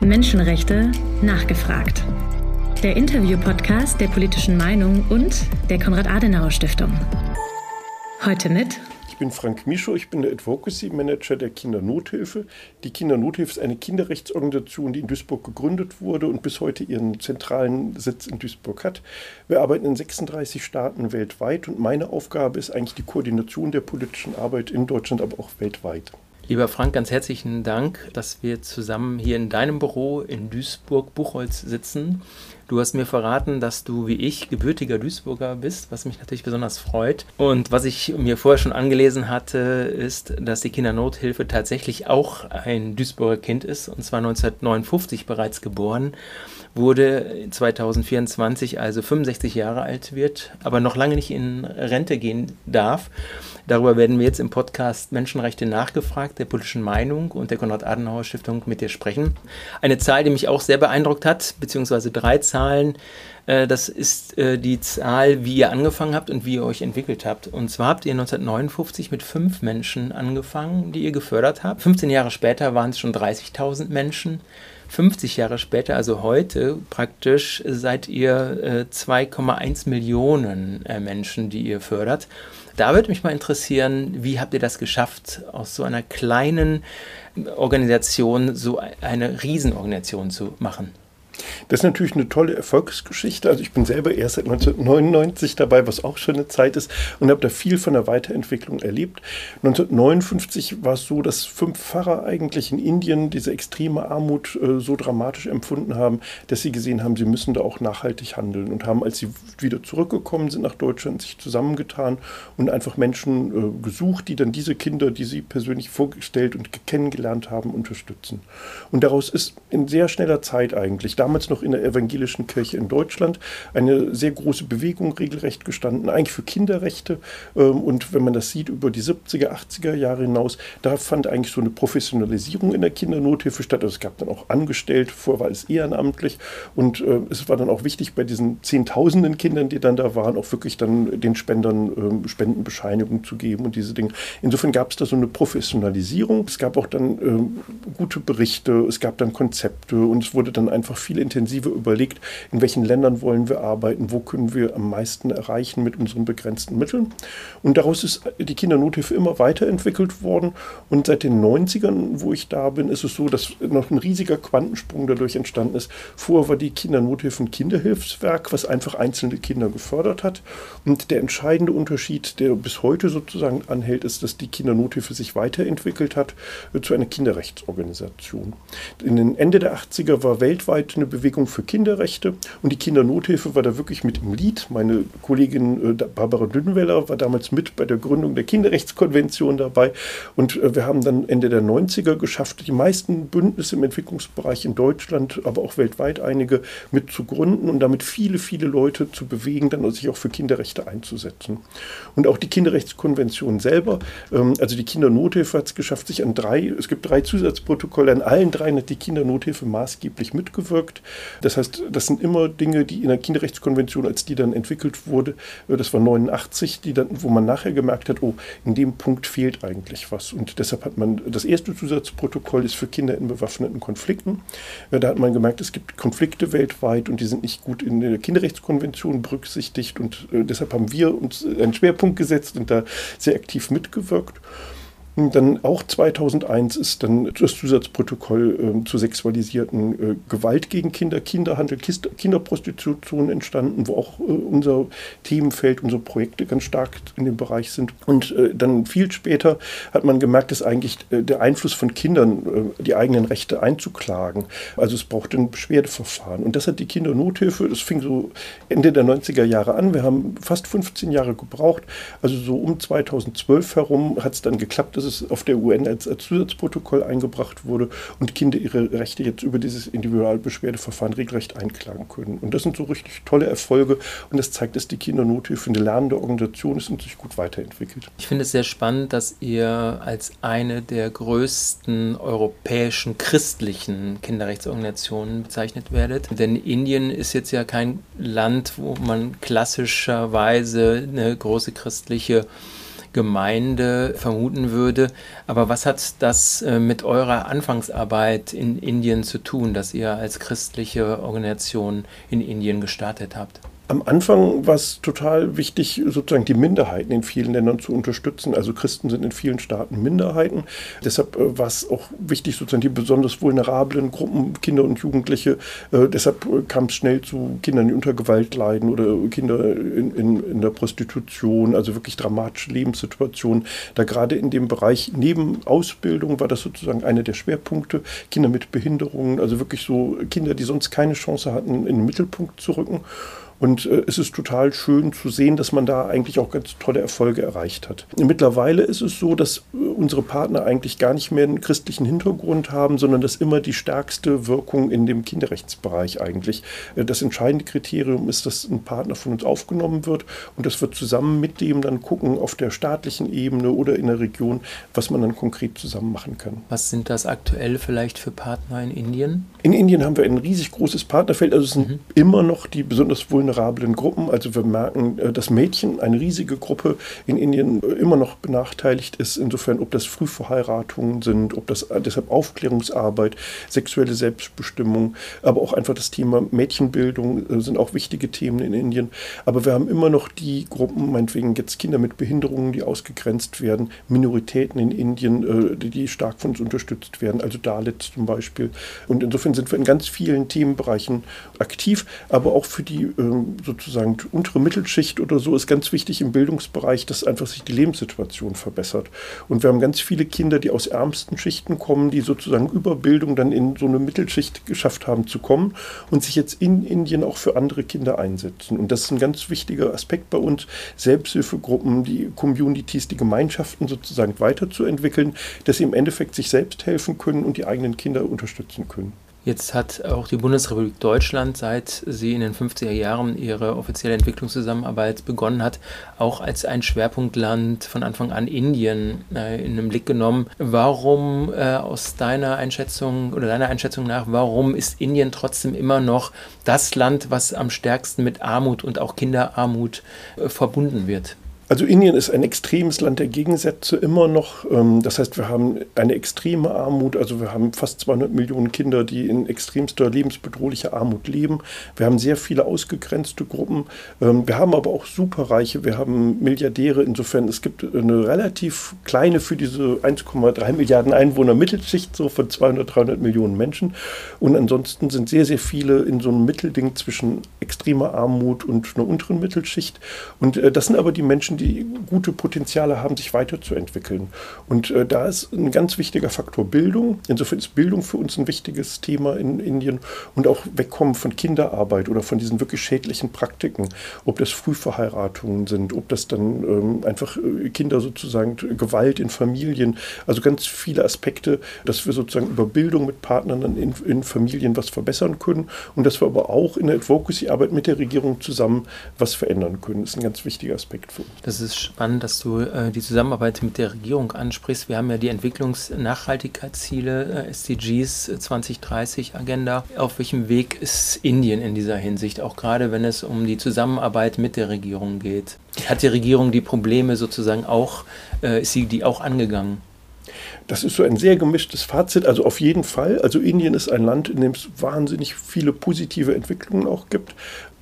Menschenrechte nachgefragt. Der Interview-Podcast der politischen Meinung und der Konrad-Adenauer-Stiftung. Heute mit Ich bin Frank Mischow, ich bin der Advocacy Manager der Kindernothilfe. Die Kindernothilfe ist eine Kinderrechtsorganisation, die in Duisburg gegründet wurde und bis heute ihren zentralen Sitz in Duisburg hat. Wir arbeiten in 36 Staaten weltweit und meine Aufgabe ist eigentlich die Koordination der politischen Arbeit in Deutschland, aber auch weltweit. Lieber Frank, ganz herzlichen Dank, dass wir zusammen hier in deinem Büro in Duisburg-Buchholz sitzen. Du hast mir verraten, dass du wie ich gebürtiger Duisburger bist, was mich natürlich besonders freut. Und was ich mir vorher schon angelesen hatte, ist, dass die Kindernothilfe tatsächlich auch ein Duisburger Kind ist, und zwar 1959 bereits geboren wurde 2024 also 65 Jahre alt wird, aber noch lange nicht in Rente gehen darf. Darüber werden wir jetzt im Podcast Menschenrechte nachgefragt, der politischen Meinung und der Konrad-Adenauer-Stiftung mit dir sprechen. Eine Zahl, die mich auch sehr beeindruckt hat, beziehungsweise drei Zahlen. Äh, das ist äh, die Zahl, wie ihr angefangen habt und wie ihr euch entwickelt habt. Und zwar habt ihr 1959 mit fünf Menschen angefangen, die ihr gefördert habt. 15 Jahre später waren es schon 30.000 Menschen. 50 Jahre später, also heute praktisch, seid ihr äh, 2,1 Millionen äh, Menschen, die ihr fördert. Da würde mich mal interessieren, wie habt ihr das geschafft, aus so einer kleinen Organisation so eine Riesenorganisation zu machen? Das ist natürlich eine tolle Erfolgsgeschichte. Also ich bin selber erst seit 1999 dabei, was auch schon eine Zeit ist, und habe da viel von der Weiterentwicklung erlebt. 1959 war es so, dass fünf Pfarrer eigentlich in Indien diese extreme Armut äh, so dramatisch empfunden haben, dass sie gesehen haben, sie müssen da auch nachhaltig handeln und haben, als sie wieder zurückgekommen sind nach Deutschland, sich zusammengetan und einfach Menschen äh, gesucht, die dann diese Kinder, die sie persönlich vorgestellt und kennengelernt haben, unterstützen. Und daraus ist in sehr schneller Zeit eigentlich, damals noch in der evangelischen Kirche in Deutschland eine sehr große Bewegung regelrecht gestanden, eigentlich für Kinderrechte. Ähm, und wenn man das sieht über die 70er, 80er Jahre hinaus, da fand eigentlich so eine Professionalisierung in der Kindernothilfe statt. Also es gab dann auch Angestellte, vorher war es ehrenamtlich. Und äh, es war dann auch wichtig, bei diesen Zehntausenden Kindern, die dann da waren, auch wirklich dann den Spendern ähm, Spendenbescheinigung zu geben und diese Dinge. Insofern gab es da so eine Professionalisierung. Es gab auch dann ähm, gute Berichte, es gab dann Konzepte und es wurde dann einfach viel intensiver überlegt, in welchen Ländern wollen wir arbeiten, wo können wir am meisten erreichen mit unseren begrenzten Mitteln. Und daraus ist die Kindernothilfe immer weiterentwickelt worden. Und seit den 90ern, wo ich da bin, ist es so, dass noch ein riesiger Quantensprung dadurch entstanden ist. Vorher war die Kindernothilfe ein Kinderhilfswerk, was einfach einzelne Kinder gefördert hat. Und der entscheidende Unterschied, der bis heute sozusagen anhält, ist, dass die Kindernothilfe sich weiterentwickelt hat äh, zu einer Kinderrechtsorganisation. In den Ende der 80er war weltweit eine Bewegung für Kinderrechte und die Kindernothilfe war da wirklich mit im Lied. Meine Kollegin äh, Barbara Dünnweller war damals mit bei der Gründung der Kinderrechtskonvention dabei und äh, wir haben dann Ende der 90er geschafft, die meisten Bündnisse im Entwicklungsbereich in Deutschland, aber auch weltweit einige mit zu gründen und damit viele, viele Leute zu bewegen, dann sich auch für Kinderrechte einzusetzen. Und auch die Kinderrechtskonvention selber, ähm, also die Kindernothilfe hat es geschafft, sich an drei, es gibt drei Zusatzprotokolle, an allen dreien hat die Kindernothilfe maßgeblich mitgewirkt. Das heißt, das sind immer Dinge, die in der Kinderrechtskonvention, als die dann entwickelt wurde, das war 89, die dann, wo man nachher gemerkt hat, oh, in dem Punkt fehlt eigentlich was. Und deshalb hat man, das erste Zusatzprotokoll ist für Kinder in bewaffneten Konflikten. Da hat man gemerkt, es gibt Konflikte weltweit und die sind nicht gut in der Kinderrechtskonvention berücksichtigt und äh, deshalb haben wir uns einen Schwerpunkt gesetzt und da sehr aktiv mitgewirkt. Dann auch 2001 ist dann das Zusatzprotokoll äh, zur sexualisierten äh, Gewalt gegen Kinder, Kinderhandel, Kist Kinderprostitution entstanden, wo auch äh, unser Themenfeld, unsere Projekte ganz stark in dem Bereich sind. Und äh, dann viel später hat man gemerkt, dass eigentlich äh, der Einfluss von Kindern, äh, die eigenen Rechte einzuklagen, also es braucht ein Beschwerdeverfahren. Und das hat die Kindernothilfe, das fing so Ende der 90er Jahre an. Wir haben fast 15 Jahre gebraucht. Also so um 2012 herum hat es dann geklappt, dass es auf der UN als, als Zusatzprotokoll eingebracht wurde und Kinder ihre Rechte jetzt über dieses Individualbeschwerdeverfahren regelrecht einklagen können. Und das sind so richtig tolle Erfolge und das zeigt, dass die Kindernothilfe eine lernende Organisation ist und sich gut weiterentwickelt. Ich finde es sehr spannend, dass ihr als eine der größten europäischen christlichen Kinderrechtsorganisationen bezeichnet werdet. Denn Indien ist jetzt ja kein Land, wo man klassischerweise eine große christliche Gemeinde vermuten würde. Aber was hat das äh, mit eurer Anfangsarbeit in Indien zu tun, dass ihr als christliche Organisation in Indien gestartet habt? Am Anfang war es total wichtig, sozusagen die Minderheiten in vielen Ländern zu unterstützen. Also Christen sind in vielen Staaten Minderheiten. Deshalb äh, war es auch wichtig, sozusagen die besonders vulnerablen Gruppen, Kinder und Jugendliche. Äh, deshalb äh, kam es schnell zu Kindern, die unter Gewalt leiden oder Kinder in, in, in der Prostitution, also wirklich dramatische Lebenssituationen. Da gerade in dem Bereich neben Ausbildung war das sozusagen einer der Schwerpunkte. Kinder mit Behinderungen, also wirklich so Kinder, die sonst keine Chance hatten, in den Mittelpunkt zu rücken. Und äh, es ist total schön zu sehen, dass man da eigentlich auch ganz tolle Erfolge erreicht hat. Mittlerweile ist es so, dass äh, unsere Partner eigentlich gar nicht mehr einen christlichen Hintergrund haben, sondern dass immer die stärkste Wirkung in dem Kinderrechtsbereich eigentlich. Äh, das entscheidende Kriterium ist, dass ein Partner von uns aufgenommen wird und dass wir zusammen mit dem dann gucken auf der staatlichen Ebene oder in der Region, was man dann konkret zusammen machen kann. Was sind das aktuell vielleicht für Partner in Indien? In Indien haben wir ein riesig großes Partnerfeld. Also es sind mhm. immer noch die besonders vulnerablen Gruppen. Also wir merken, äh, dass Mädchen, eine riesige Gruppe in Indien, äh, immer noch benachteiligt ist. Insofern, ob das Frühverheiratungen sind, ob das äh, deshalb Aufklärungsarbeit, sexuelle Selbstbestimmung, aber auch einfach das Thema Mädchenbildung sind auch wichtige Themen in Indien. Aber wir haben immer noch die Gruppen, meinetwegen jetzt Kinder mit Behinderungen, die ausgegrenzt werden, Minoritäten in Indien, die stark von uns unterstützt werden, also Dalits zum Beispiel. Und insofern sind wir in ganz vielen Themenbereichen aktiv, aber auch für die sozusagen die untere Mittelschicht oder so ist ganz wichtig im Bildungsbereich, dass einfach sich die Lebenssituation verbessert. Und wir haben ganz viele Kinder, die aus ärmsten Schichten kommen, die sozusagen über Bildung dann in so eine Mittelschicht geschafft haben zu kommen und sich jetzt in Indien auch für andere Kinder einsetzen. Und das ist ein ganz wichtiger Aspekt bei uns, Selbsthilfegruppen, die Communities, die Gemeinschaften sozusagen weiterzuentwickeln, dass sie im Endeffekt sich selbst helfen können und die eigenen Kinder unterstützen können. Jetzt hat auch die Bundesrepublik Deutschland, seit sie in den 50er Jahren ihre offizielle Entwicklungszusammenarbeit begonnen hat, auch als ein Schwerpunktland von Anfang an Indien äh, in den Blick genommen. Warum äh, aus deiner Einschätzung oder deiner Einschätzung nach, warum ist Indien trotzdem immer noch das Land, was am stärksten mit Armut und auch Kinderarmut äh, verbunden wird? Also Indien ist ein extremes Land der Gegensätze immer noch. Ähm, das heißt, wir haben eine extreme Armut. Also wir haben fast 200 Millionen Kinder, die in extremster lebensbedrohlicher Armut leben. Wir haben sehr viele ausgegrenzte Gruppen. Ähm, wir haben aber auch Superreiche. Wir haben Milliardäre. Insofern, es gibt eine relativ kleine für diese 1,3 Milliarden Einwohner Mittelschicht, so von 200, 300 Millionen Menschen. Und ansonsten sind sehr, sehr viele in so einem Mittelding zwischen extremer Armut und einer unteren Mittelschicht. Und äh, das sind aber die Menschen, die gute Potenziale haben, sich weiterzuentwickeln. Und äh, da ist ein ganz wichtiger Faktor Bildung. Insofern ist Bildung für uns ein wichtiges Thema in Indien und auch wegkommen von Kinderarbeit oder von diesen wirklich schädlichen Praktiken. Ob das Frühverheiratungen sind, ob das dann ähm, einfach äh, Kinder sozusagen Gewalt in Familien, also ganz viele Aspekte, dass wir sozusagen über Bildung mit Partnern in, in Familien was verbessern können und dass wir aber auch in der Advocacy-Arbeit mit der Regierung zusammen was verändern können. Das ist ein ganz wichtiger Aspekt für uns. Das ist spannend, dass du äh, die Zusammenarbeit mit der Regierung ansprichst. Wir haben ja die Entwicklungsnachhaltigkeitsziele, äh, SDGs 2030 Agenda. Auf welchem Weg ist Indien in dieser Hinsicht, auch gerade wenn es um die Zusammenarbeit mit der Regierung geht? Hat die Regierung die Probleme sozusagen auch, äh, ist sie die auch angegangen? Das ist so ein sehr gemischtes Fazit. Also auf jeden Fall. Also Indien ist ein Land, in dem es wahnsinnig viele positive Entwicklungen auch gibt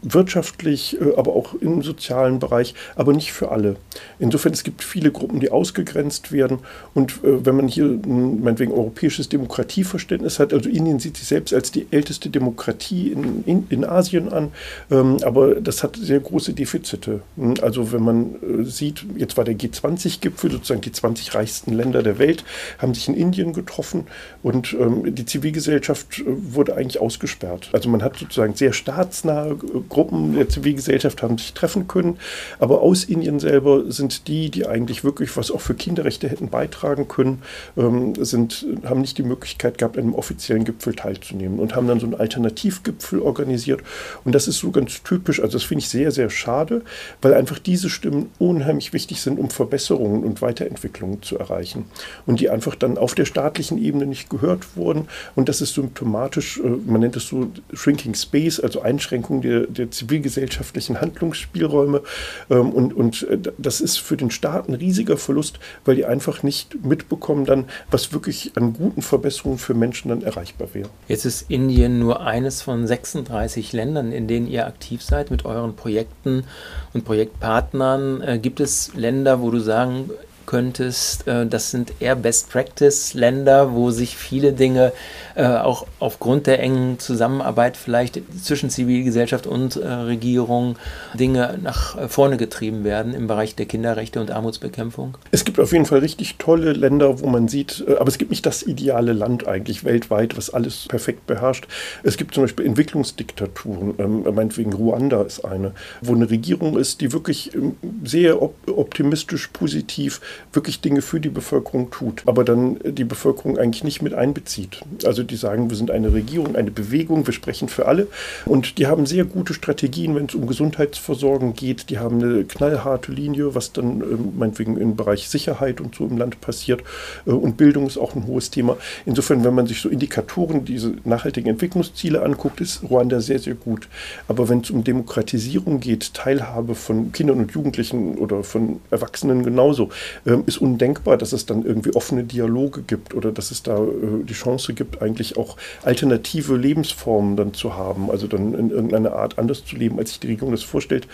wirtschaftlich, äh, aber auch im sozialen Bereich, aber nicht für alle. Insofern, es gibt viele Gruppen, die ausgegrenzt werden. Und äh, wenn man hier meinetwegen europäisches Demokratieverständnis hat, also Indien sieht sich selbst als die älteste Demokratie in, in, in Asien an, ähm, aber das hat sehr große Defizite. Hm, also wenn man äh, sieht, jetzt war der G20-Gipfel, sozusagen die 20 reichsten Länder der Welt, haben sich in Indien getroffen und ähm, die Zivilgesellschaft wurde eigentlich ausgesperrt. Also man hat sozusagen sehr staatsnahe Gruppen der Zivilgesellschaft haben sich treffen können. Aber aus Indien selber sind die, die eigentlich wirklich was auch für Kinderrechte hätten beitragen können, ähm, sind, haben nicht die Möglichkeit gehabt, an einem offiziellen Gipfel teilzunehmen und haben dann so einen Alternativgipfel organisiert. Und das ist so ganz typisch. Also das finde ich sehr, sehr schade, weil einfach diese Stimmen unheimlich wichtig sind, um Verbesserungen und Weiterentwicklungen zu erreichen. Und die einfach dann auf der staatlichen Ebene nicht gehört wurden. Und das ist symptomatisch, äh, man nennt es so Shrinking Space, also Einschränkung der, der zivilgesellschaftlichen Handlungsspielräume. Ähm, und, und äh, das ist für den Staat ein riesiger Verlust, weil die einfach nicht mitbekommen dann, was wirklich an guten Verbesserungen für Menschen dann erreichbar wäre. Jetzt ist Indien nur eines von 36 Ländern, in denen ihr aktiv seid mit euren Projekten und Projektpartnern. Äh, gibt es Länder, wo du sagen könntest, äh, das sind eher Best-Practice-Länder, wo sich viele Dinge äh, auch aufgrund der engen Zusammenarbeit vielleicht zwischen Zivilgesellschaft und äh, Regierung Dinge nach vorne getrieben werden im Bereich der Kinderrechte und Armutsbekämpfung? Es gibt auf jeden Fall richtig tolle Länder, wo man sieht, aber es gibt nicht das ideale Land eigentlich weltweit, was alles perfekt beherrscht. Es gibt zum Beispiel Entwicklungsdiktaturen, ähm, meinetwegen Ruanda ist eine, wo eine Regierung ist, die wirklich ähm, sehr optimistisch, positiv wirklich Dinge für die Bevölkerung tut, aber dann die Bevölkerung eigentlich nicht mit einbezieht. Also die sagen, wir sind eine Regierung, eine Bewegung, wir sprechen für alle und die haben sehr gute Strategien, wenn es um Gesundheitsversorgung geht. Die haben eine knallharte Linie, was dann äh, meinetwegen im Bereich Sicherheit und so im Land passiert äh, und Bildung ist auch ein hohes Thema. Insofern, wenn man sich so Indikatoren, diese nachhaltigen Entwicklungsziele anguckt, ist Ruanda sehr, sehr gut. Aber wenn es um Demokratisierung geht, Teilhabe von Kindern und Jugendlichen oder von Erwachsenen genauso, ähm, ist undenkbar, dass es dann irgendwie offene Dialoge gibt oder dass es da äh, die Chance gibt, eigentlich auch alternative Lebensformen dann zu haben, also dann in irgendeiner Art anders zu leben, als sich die Regierung das vorstellt.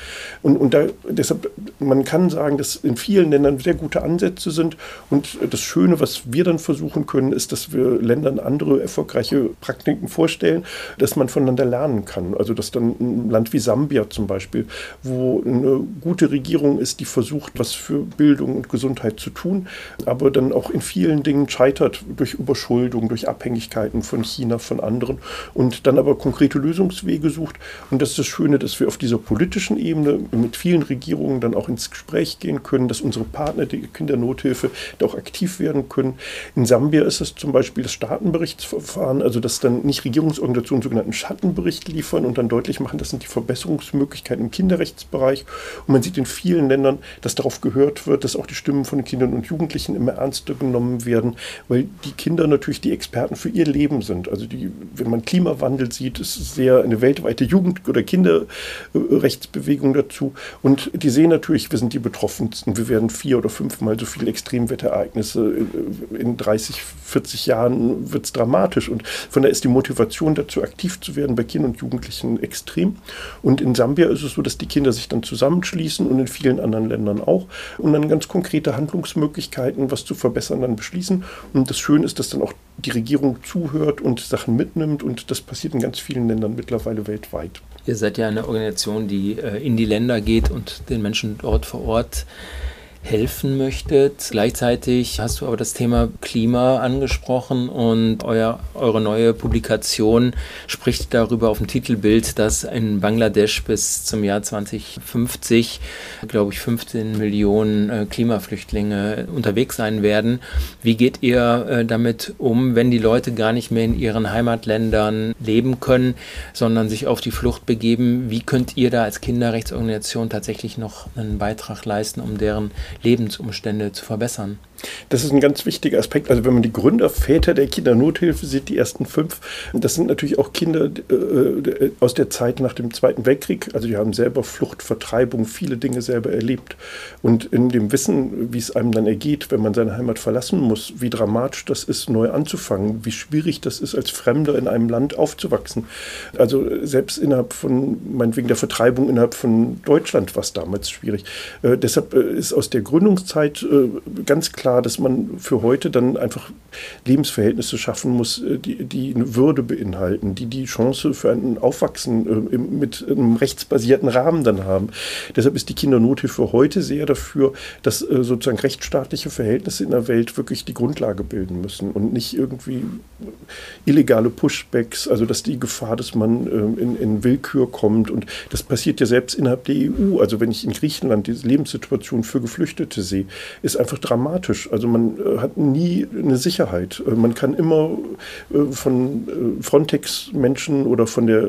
Und, und da, deshalb, man kann sagen, dass in vielen Ländern sehr gute Ansätze sind und das Schöne, was wir dann versuchen können, ist, dass wir Ländern andere erfolgreiche Praktiken vorstellen, dass man voneinander lernen kann. Also dass dann ein Land wie Sambia zum Beispiel, wo eine gute Regierung ist, die versucht, was für Bildung und Gesundheit zu tun, aber dann auch in vielen Dingen scheitert durch Überschuldung, durch Abhängigkeiten von China, von anderen und dann aber konkrete Lösungswege sucht. Und das ist das Schöne, dass wir auf dieser politischen Ebene mit vielen Regierungen dann auch ins Gespräch gehen können, dass unsere Partner der Kindernothilfe da auch aktiv werden können. In Sambia ist es zum Beispiel das Staatenberichtsverfahren, also dass dann nicht Regierungsorganisationen sogenannten Schattenbericht liefern und dann deutlich machen, das sind die Verbesserungsmöglichkeiten im Kinderrechtsbereich. Und man sieht in vielen Ländern, dass darauf gehört wird, dass auch die Stimmen von von Kindern und Jugendlichen immer ernster genommen werden, weil die Kinder natürlich die Experten für ihr Leben sind. Also die, wenn man Klimawandel sieht, ist es sehr eine weltweite Jugend- oder Kinderrechtsbewegung dazu. Und die sehen natürlich, wir sind die Betroffensten. Wir werden vier oder fünfmal so viele Extremwetterereignisse in 30, 40 Jahren wird es dramatisch. Und von daher ist die Motivation dazu, aktiv zu werden bei Kindern und Jugendlichen extrem. Und in Sambia ist es so, dass die Kinder sich dann zusammenschließen und in vielen anderen Ländern auch und dann ganz konkrete Handlungsmöglichkeiten, was zu verbessern, dann beschließen. Und das Schöne ist, dass dann auch die Regierung zuhört und Sachen mitnimmt. Und das passiert in ganz vielen Ländern mittlerweile weltweit. Ihr seid ja eine Organisation, die äh, in die Länder geht und den Menschen dort vor Ort helfen möchtet. Gleichzeitig hast du aber das Thema Klima angesprochen und euer, eure neue Publikation spricht darüber auf dem Titelbild, dass in Bangladesch bis zum Jahr 2050, glaube ich, 15 Millionen äh, Klimaflüchtlinge unterwegs sein werden. Wie geht ihr äh, damit um, wenn die Leute gar nicht mehr in ihren Heimatländern leben können, sondern sich auf die Flucht begeben? Wie könnt ihr da als Kinderrechtsorganisation tatsächlich noch einen Beitrag leisten, um deren Lebensumstände zu verbessern. Das ist ein ganz wichtiger Aspekt. Also wenn man die Gründerväter der Kindernothilfe sieht, die ersten fünf, das sind natürlich auch Kinder äh, aus der Zeit nach dem Zweiten Weltkrieg. Also die haben selber Flucht, Vertreibung, viele Dinge selber erlebt. Und in dem Wissen, wie es einem dann ergeht, wenn man seine Heimat verlassen muss, wie dramatisch das ist, neu anzufangen, wie schwierig das ist, als Fremder in einem Land aufzuwachsen. Also selbst innerhalb von, meinetwegen der Vertreibung innerhalb von Deutschland war es damals schwierig. Äh, deshalb äh, ist aus der Gründungszeit äh, ganz klar, klar, dass man für heute dann einfach Lebensverhältnisse schaffen muss, äh, die, die eine Würde beinhalten, die die Chance für ein Aufwachsen äh, mit einem rechtsbasierten Rahmen dann haben. Deshalb ist die Kindernothilfe heute sehr dafür, dass äh, sozusagen rechtsstaatliche Verhältnisse in der Welt wirklich die Grundlage bilden müssen und nicht irgendwie illegale Pushbacks, also dass die Gefahr, dass man in, in Willkür kommt und das passiert ja selbst innerhalb der EU. Also wenn ich in Griechenland die Lebenssituation für Geflüchtete sehe, ist einfach dramatisch. Dramatisch. Also man äh, hat nie eine Sicherheit. Äh, man kann immer äh, von Frontex-Menschen oder von der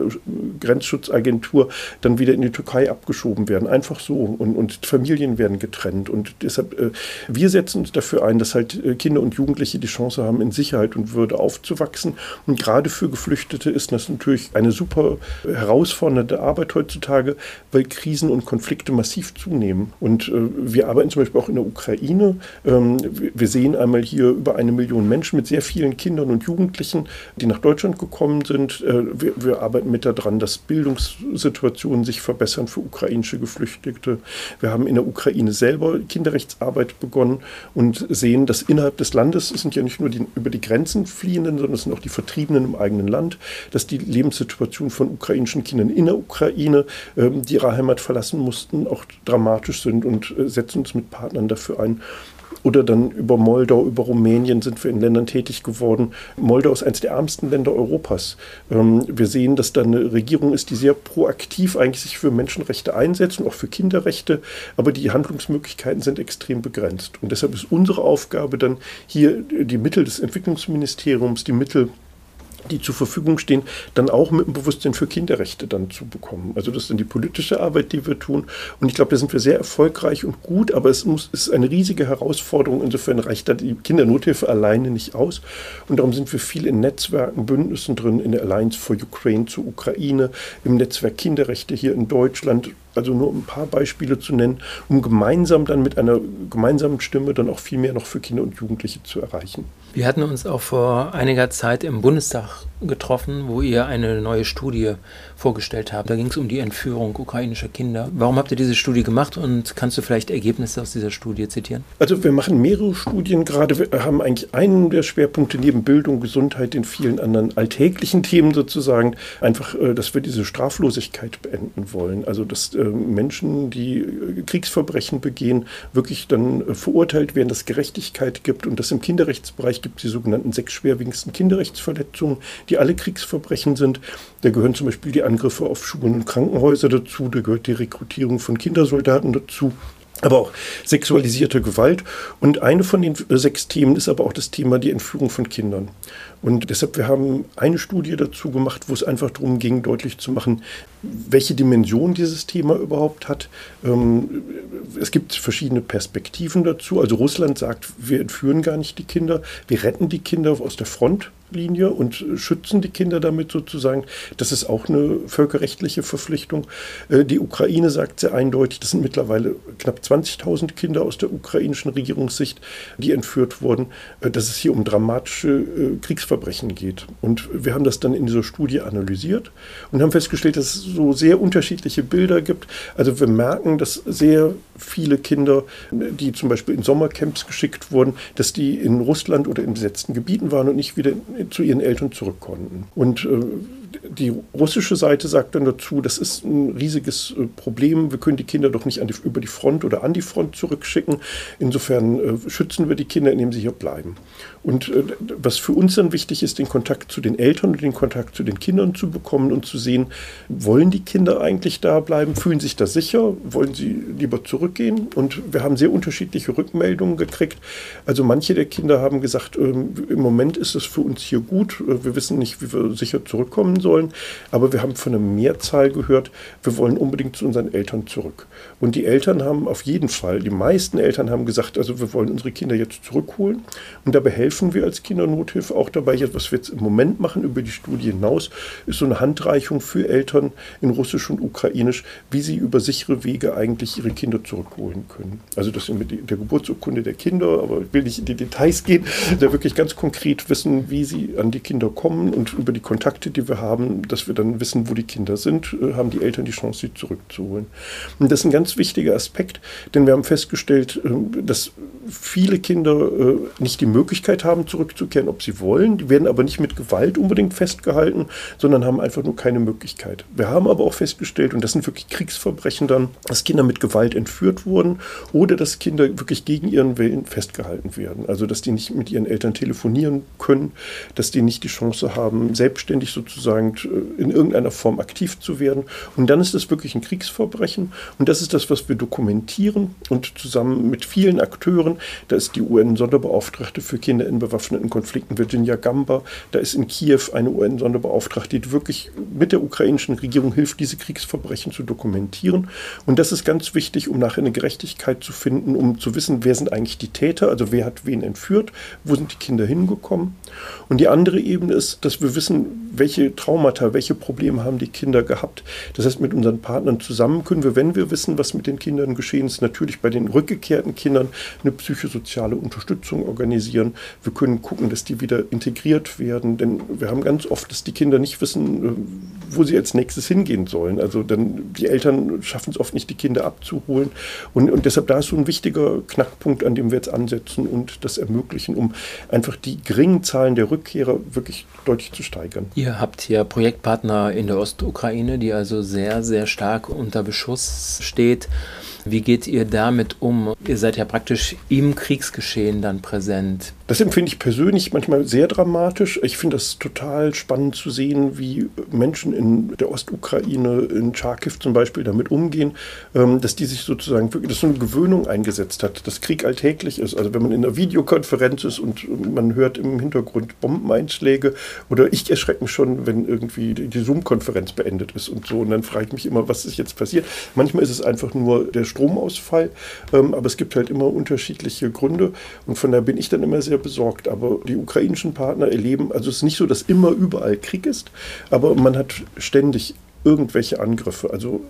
Grenzschutzagentur dann wieder in die Türkei abgeschoben werden. Einfach so. Und, und Familien werden getrennt. Und deshalb, wir setzen uns dafür ein, dass halt Kinder und Jugendliche die Chance haben, in Sicherheit und Würde aufzuwachsen. Und gerade für Geflüchtete ist das natürlich eine super herausfordernde Arbeit heutzutage, weil Krisen und Konflikte massiv zunehmen. Und wir arbeiten zum Beispiel auch in der Ukraine. Ähm, wir sehen einmal hier über eine Million Menschen mit sehr vielen Kindern und Jugendlichen, die nach Deutschland gekommen sind. Äh, wir, wir, arbeiten mit daran, dass Bildungssituationen sich verbessern für ukrainische Geflüchtete. Wir haben in der Ukraine selber Kinderrechtsarbeit begonnen und sehen, dass innerhalb des Landes, es sind ja nicht nur die über die Grenzen fliehenden, sondern es sind auch die Vertriebenen im eigenen Land, dass die Lebenssituation von ukrainischen Kindern in der Ukraine, ähm, die ihre Heimat verlassen mussten, auch dramatisch sind und äh, setzen uns mit Partnern dafür ein. Oder dann über Moldau, über Rumänien sind wir in Ländern tätig geworden. Moldau ist eines der ärmsten Länder Europas. Ähm, wir sehen, dass da eine Regierung ist, die sehr proaktiv eigentlich sich für Menschenrechte einsetzt und auch für Kinderrechte, aber die Handlungsmöglichkeiten sind extrem begrenzt. Und deshalb ist unsere Aufgabe dann hier die Mittel des Entwicklungsministeriums, die Mittel die zur Verfügung stehen, dann auch mit dem Bewusstsein für Kinderrechte dann zu bekommen. Also das ist dann die politische Arbeit, die wir tun. Und ich glaube, da sind wir sehr erfolgreich und gut, aber es muss, ist eine riesige Herausforderung. Insofern reicht da die Kindernothilfe alleine nicht aus. Und darum sind wir viel in Netzwerken, Bündnissen drin, in der Alliance for Ukraine zur Ukraine, im Netzwerk Kinderrechte hier in Deutschland also nur ein paar Beispiele zu nennen, um gemeinsam dann mit einer gemeinsamen Stimme dann auch viel mehr noch für Kinder und Jugendliche zu erreichen. Wir hatten uns auch vor einiger Zeit im Bundestag getroffen, wo ihr eine neue Studie vorgestellt habt. Da ging es um die Entführung ukrainischer Kinder. Warum habt ihr diese Studie gemacht und kannst du vielleicht Ergebnisse aus dieser Studie zitieren? Also wir machen mehrere Studien gerade. Wir haben eigentlich einen der Schwerpunkte neben Bildung, Gesundheit, in vielen anderen alltäglichen Themen sozusagen, einfach, äh, dass wir diese Straflosigkeit beenden wollen. Also dass äh, Menschen, die äh, Kriegsverbrechen begehen, wirklich dann verurteilt werden, dass Gerechtigkeit gibt und dass im Kinderrechtsbereich gibt es die sogenannten sechs schwerwiegendsten Kinderrechtsverletzungen, die alle Kriegsverbrechen sind. Da gehören zum Beispiel die Angriffe auf Schulen und Krankenhäuser dazu, da gehört die Rekrutierung von Kindersoldaten dazu aber auch sexualisierte Gewalt. Und eine von den sechs Themen ist aber auch das Thema die Entführung von Kindern. Und deshalb, wir haben eine Studie dazu gemacht, wo es einfach darum ging, deutlich zu machen, welche Dimension dieses Thema überhaupt hat. Ähm, es gibt verschiedene Perspektiven dazu. Also Russland sagt, wir entführen gar nicht die Kinder, wir retten die Kinder aus der Front Linie und schützen die Kinder damit sozusagen. Das ist auch eine völkerrechtliche Verpflichtung. Äh, die Ukraine sagt sehr eindeutig, das sind mittlerweile knapp 20.000 Kinder aus der ukrainischen Regierungssicht, die entführt wurden, äh, dass es hier um dramatische äh, Kriegsverbrechen geht. Und wir haben das dann in dieser Studie analysiert und haben festgestellt, dass es so sehr unterschiedliche Bilder gibt. Also wir merken, dass sehr viele Kinder, die zum Beispiel in Sommercamps geschickt wurden, dass die in Russland oder in besetzten Gebieten waren und nicht wieder zu ihren Eltern zurück konnten. Und äh, die russische Seite sagt dann dazu, das ist ein riesiges äh, Problem, wir können die Kinder doch nicht die, über die Front oder an die Front zurückschicken. Insofern äh, schützen wir die Kinder, indem sie hier bleiben. Und äh, was für uns dann wichtig ist, den Kontakt zu den Eltern und den Kontakt zu den Kindern zu bekommen und zu sehen, wollen die Kinder eigentlich da bleiben, fühlen sich da sicher, wollen sie lieber zurückgehen? Und wir haben sehr unterschiedliche Rückmeldungen gekriegt. Also manche der Kinder haben gesagt, ähm, im Moment ist es für uns hier gut, wir wissen nicht, wie wir sicher zurückkommen sollen. Aber wir haben von einer Mehrzahl gehört, wir wollen unbedingt zu unseren Eltern zurück. Und die Eltern haben auf jeden Fall, die meisten Eltern haben gesagt, also wir wollen unsere Kinder jetzt zurückholen. Und dabei helfen wir als Kindernothilfe auch dabei. Was wir jetzt im Moment machen über die Studie hinaus, ist so eine Handreichung für Eltern in Russisch und Ukrainisch, wie sie über sichere Wege eigentlich ihre Kinder zurückholen können. Also das mit der Geburtsurkunde der Kinder, aber ich will nicht in die Details gehen, da wirklich ganz konkret wissen, wie sie an die Kinder kommen und über die Kontakte, die wir haben, dass wir dann wissen, wo die Kinder sind, äh, haben die Eltern die Chance, sie zurückzuholen. Und das ist ein ganz wichtiger Aspekt, denn wir haben festgestellt, äh, dass viele Kinder äh, nicht die Möglichkeit haben, zurückzukehren, ob sie wollen. Die werden aber nicht mit Gewalt unbedingt festgehalten, sondern haben einfach nur keine Möglichkeit. Wir haben aber auch festgestellt, und das sind wirklich Kriegsverbrechen dann, dass Kinder mit Gewalt entführt wurden oder dass Kinder wirklich gegen ihren Willen festgehalten werden. Also dass die nicht mit ihren Eltern telefonieren können, dass die nicht die Chance haben, selbstständig sozusagen und äh, in irgendeiner Form aktiv zu werden. Und dann ist es wirklich ein Kriegsverbrechen. Und das ist das, was wir dokumentieren und zusammen mit vielen Akteuren, da ist die UN-Sonderbeauftragte für Kinder in bewaffneten Konflikten, Virginia Gamba, da ist in Kiew eine UN-Sonderbeauftragte, die wirklich mit der ukrainischen Regierung hilft, diese Kriegsverbrechen zu dokumentieren. Und das ist ganz wichtig, um nachher eine Gerechtigkeit zu finden, um zu wissen, wer sind eigentlich die Täter, also wer hat wen entführt, wo sind die Kinder hingekommen. Und die andere Ebene ist, dass wir wissen, welche Traumata, welche Probleme haben die Kinder gehabt. Das heißt, mit unseren Partnern zusammen können wir, wenn wir wissen, was mit den Kindern geschehen ist, natürlich bei den rückgekehrten Kindern eine psychosoziale Unterstützung organisieren. Wir können gucken, dass die wieder integriert werden, denn wir haben ganz oft, dass die Kinder nicht wissen, wo sie als nächstes hingehen sollen. Also dann die Eltern schaffen es oft nicht, die Kinder abzuholen. Und, und deshalb da ist so ein wichtiger Knackpunkt, an dem wir jetzt ansetzen und das ermöglichen, um einfach die geringen Zahlen der Rückkehrer wirklich deutlich zu steigern. Ihr habt ja Projektpartner in der Ostukraine, die also sehr, sehr stark unter Beschuss steht. Wie geht ihr damit um? Ihr seid ja praktisch im Kriegsgeschehen dann präsent. Das empfinde ich persönlich manchmal sehr dramatisch. Ich finde das total spannend zu sehen, wie Menschen in der Ostukraine, in Charkiw zum Beispiel, damit umgehen, ähm, dass die sich sozusagen wirklich, dass so eine Gewöhnung eingesetzt hat, dass Krieg alltäglich ist. Also wenn man in einer Videokonferenz ist und man hört im Hintergrund Bombeneinschläge oder ich erschrecke mich schon, wenn irgendwie die Zoom-Konferenz beendet ist und so. Und dann frage ich mich immer, was ist jetzt passiert. Manchmal ist es einfach nur der Stromausfall, ähm, aber es gibt halt immer unterschiedliche Gründe und von daher bin ich dann immer sehr besorgt. Aber die ukrainischen Partner erleben, also es ist nicht so, dass immer überall Krieg ist, aber man hat ständig irgendwelche Angriffe. Also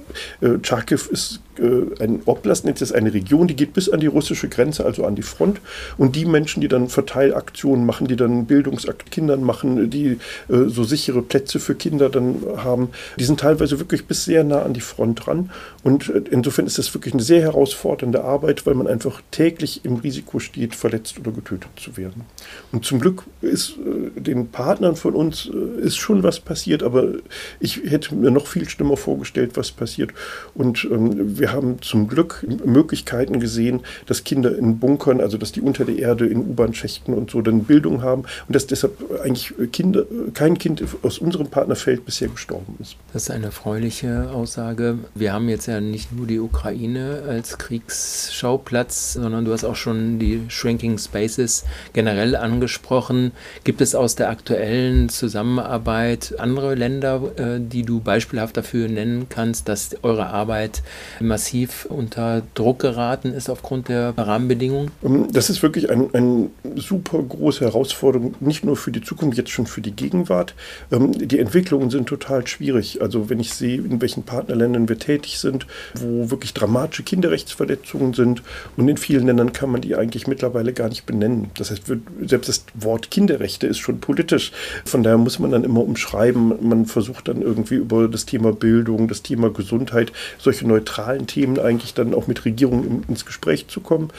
äh, Charkiw ist äh, ein Oblast, nennt es eine Region, die geht bis an die russische Grenze, also an die Front. Und die Menschen, die dann Verteilaktionen machen, die dann Bildungsakt Kindern machen, die äh, so sichere Plätze für Kinder dann haben, die sind teilweise wirklich bis sehr nah an die Front ran. Und äh, insofern ist das wirklich eine sehr herausfordernde Arbeit, weil man einfach täglich im Risiko steht, verletzt oder getötet zu werden. Und zum Glück ist äh, den Partnern von uns äh, ist schon was passiert, aber ich hätte mir noch viel schlimmer vorgestellt, was passiert. Und ähm, wir haben zum Glück Möglichkeiten gesehen, dass Kinder in Bunkern, also dass die unter der Erde in U-Bahn-Schächten und so dann Bildung haben und dass deshalb eigentlich Kinder, kein Kind aus unserem Partnerfeld bisher gestorben ist. Das ist eine erfreuliche Aussage. Wir haben jetzt ja nicht nur die Ukraine als Kriegsschauplatz, sondern du hast auch schon die Shrinking Spaces generell angesprochen. Gibt es aus der aktuellen Zusammenarbeit andere Länder, äh, die du beispielhaft dafür nennen kannst, dass eure Arbeit massiv unter Druck geraten ist aufgrund der Rahmenbedingungen? Ähm, das ist wirklich eine ein super große Herausforderung, nicht nur für die Zukunft, jetzt schon für die Gegenwart. Ähm, die Entwicklungen sind total schwierig. Also wenn ich sehe, in welchen Partnerländern wir tätig sind, wo wirklich dramatische Kinderrechtsverletzungen sind und in vielen Ländern kann man die eigentlich mittlerweile gar nicht benennen. Das heißt, selbst das Wort Kinderrechte ist schon politisch. Von daher muss man dann immer umschreiben. Man versucht dann irgendwie über das Thema Bildung, das Thema Gesundheit solche neutralen Themen eigentlich dann auch mit Regierungen ins Gespräch zu kommen.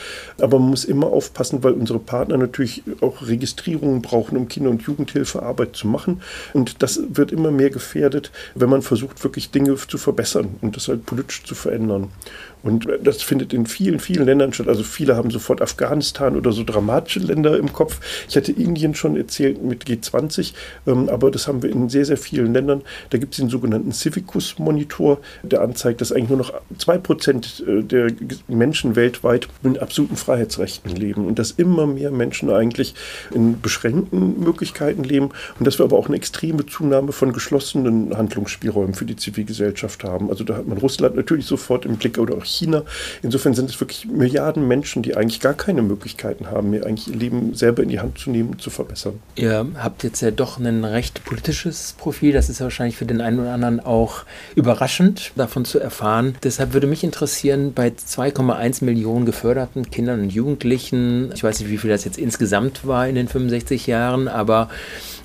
Aber man muss immer aufpassen, weil unsere Partner natürlich auch Registrierungen brauchen, um Kinder- und Jugendhilfearbeit zu machen. Und das wird immer mehr gefährdet, wenn man versucht, wirklich Dinge zu verbessern und das halt politisch zu verändern. Und das findet in vielen, vielen Ländern statt. Also viele haben sofort Afghanistan oder so dramatische Länder im Kopf. Ich hatte Indien schon erzählt mit G20, ähm, aber das haben wir in sehr, sehr vielen Ländern. Da gibt es den sogenannten Civicus-Monitor, der anzeigt, dass eigentlich nur noch zwei Prozent äh, der Menschen weltweit mit absoluten Freiheitsrechten leben und dass immer mehr Menschen eigentlich in beschränkten Möglichkeiten leben und dass wir aber auch eine extreme Zunahme von geschlossenen Handlungsspielräumen für die Zivilgesellschaft haben. Also da hat man Russland natürlich sofort im Blick oder auch China. Insofern sind es wirklich Milliarden Menschen, die eigentlich gar keine Möglichkeiten haben, mehr eigentlich ihr Leben selber in die Hand zu nehmen und zu verbessern. Ihr habt jetzt ja doch ein recht politisches Profil. Das ist ja wahrscheinlich für den einen oder anderen auch überraschend, davon zu erfahren. Deshalb würde mich interessieren, bei 2,1 Millionen geförderten Kindern und Jugendlichen, ich weiß nicht, wie viel das jetzt insgesamt war in den 65 Jahren, aber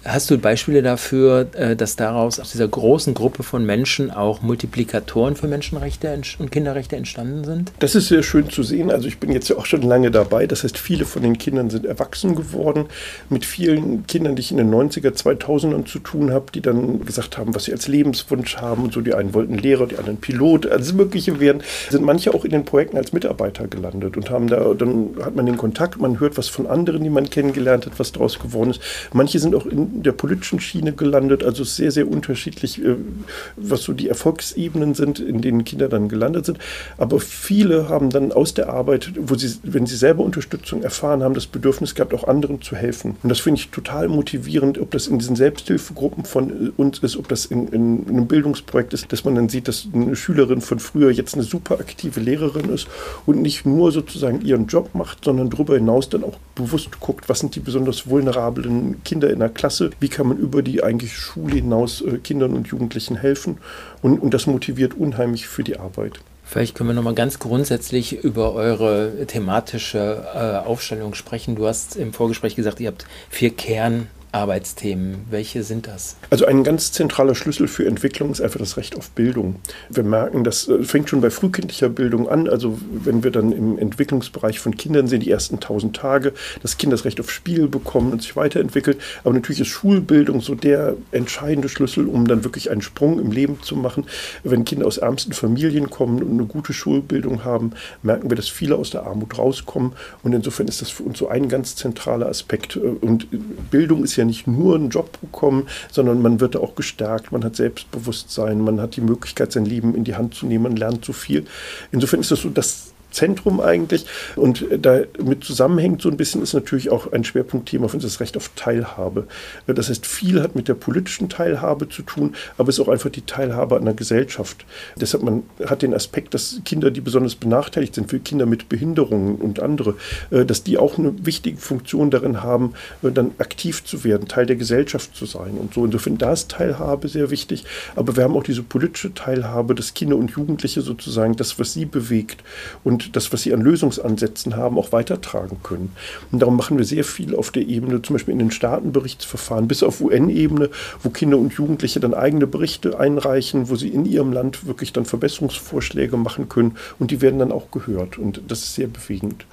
Hast du Beispiele dafür, äh, dass daraus aus dieser großen Gruppe von Menschen auch Multiplikatoren für Menschenrechte und Kinderrechte entstanden sind? Das ist sehr schön zu sehen. Also ich bin jetzt ja auch schon lange dabei. Das heißt, viele von den Kindern sind erwachsen geworden. Mit vielen Kindern, die ich in den 90er, 2000ern zu tun habe, die dann gesagt haben, was sie als Lebenswunsch haben und so. Die einen wollten Lehrer, die anderen Pilot, alles Mögliche werden. Sind manche auch in den Projekten als Mitarbeiter gelandet und haben da, dann hat man den Kontakt, man hört was von anderen, die man kennengelernt hat, was daraus geworden ist. Manche sind auch in der politischen Schiene gelandet, also sehr, sehr unterschiedlich, äh, was so die Erfolgsebenen sind, in denen Kinder dann gelandet sind. Aber viele haben dann aus der Arbeit, wo sie, wenn sie selber Unterstützung erfahren haben, das Bedürfnis gehabt, auch anderen zu helfen. Und das finde ich total motivierend, ob das in diesen Selbsthilfegruppen von uns ist, ob das in, in, einem Bildungsprojekt ist, dass man dann sieht, dass eine Schülerin von früher jetzt eine super aktive Lehrerin ist und nicht nur sozusagen ihren Job macht, sondern darüber hinaus dann auch bewusst guckt, was sind die besonders vulnerablen Kinder in der Klasse, wie kann man über die eigentlich Schule hinaus äh, Kindern und Jugendlichen helfen und, und das motiviert unheimlich für die Arbeit. Vielleicht können wir noch mal ganz grundsätzlich über eure thematische äh, Aufstellung sprechen. Du hast im Vorgespräch gesagt, ihr habt vier Kern Arbeitsthemen. Welche sind das? Also ein ganz zentraler Schlüssel für Entwicklung ist einfach das Recht auf Bildung. Wir merken, das äh, fängt schon bei frühkindlicher Bildung an. Also wenn wir dann im Entwicklungsbereich von Kindern sehen, die ersten tausend Tage, dass Kinder das Recht auf Spiel bekommen und sich weiterentwickeln. Aber natürlich ist Schulbildung so der entscheidende Schlüssel, um dann wirklich einen Sprung im Leben zu machen. Wenn Kinder aus ärmsten Familien kommen und eine gute Schulbildung haben, merken wir, dass viele aus der Armut rauskommen. Und insofern ist das für uns so ein ganz zentraler Aspekt. Und Bildung ist ja ja nicht nur einen Job bekommen, sondern man wird auch gestärkt, man hat Selbstbewusstsein, man hat die Möglichkeit, sein Leben in die Hand zu nehmen, man lernt zu viel. Insofern ist das so das Zentrum eigentlich. Und damit zusammenhängt so ein bisschen ist natürlich auch ein Schwerpunktthema für uns das Recht auf Teilhabe. Das heißt, viel hat mit der politischen Teilhabe zu tun, aber es ist auch einfach die Teilhabe an der Gesellschaft. Deshalb man hat den Aspekt, dass Kinder, die besonders benachteiligt sind, für Kinder mit Behinderungen und andere, äh, dass die auch eine wichtige Funktion darin haben, äh, dann aktiv zu werden, Teil der Gesellschaft zu sein und so. Insofern da ist Teilhabe sehr wichtig. Aber wir haben auch diese politische Teilhabe, dass Kinder und Jugendliche sozusagen das, was sie bewegt und das, was sie an Lösungsansätzen haben, auch weitertragen können. Und darum machen wir sehr viel auf der Ebene, zum Beispiel in den Staatenberichtsverfahren, bis auf UN-Ebene, wo Kinder und Jugendliche dann eigene Berichte einreichen, wo sie in ihrem Land wirklich dann Verbesserungsvorschläge machen können und die werden dann auch gehört. Und das ist sehr bewegend.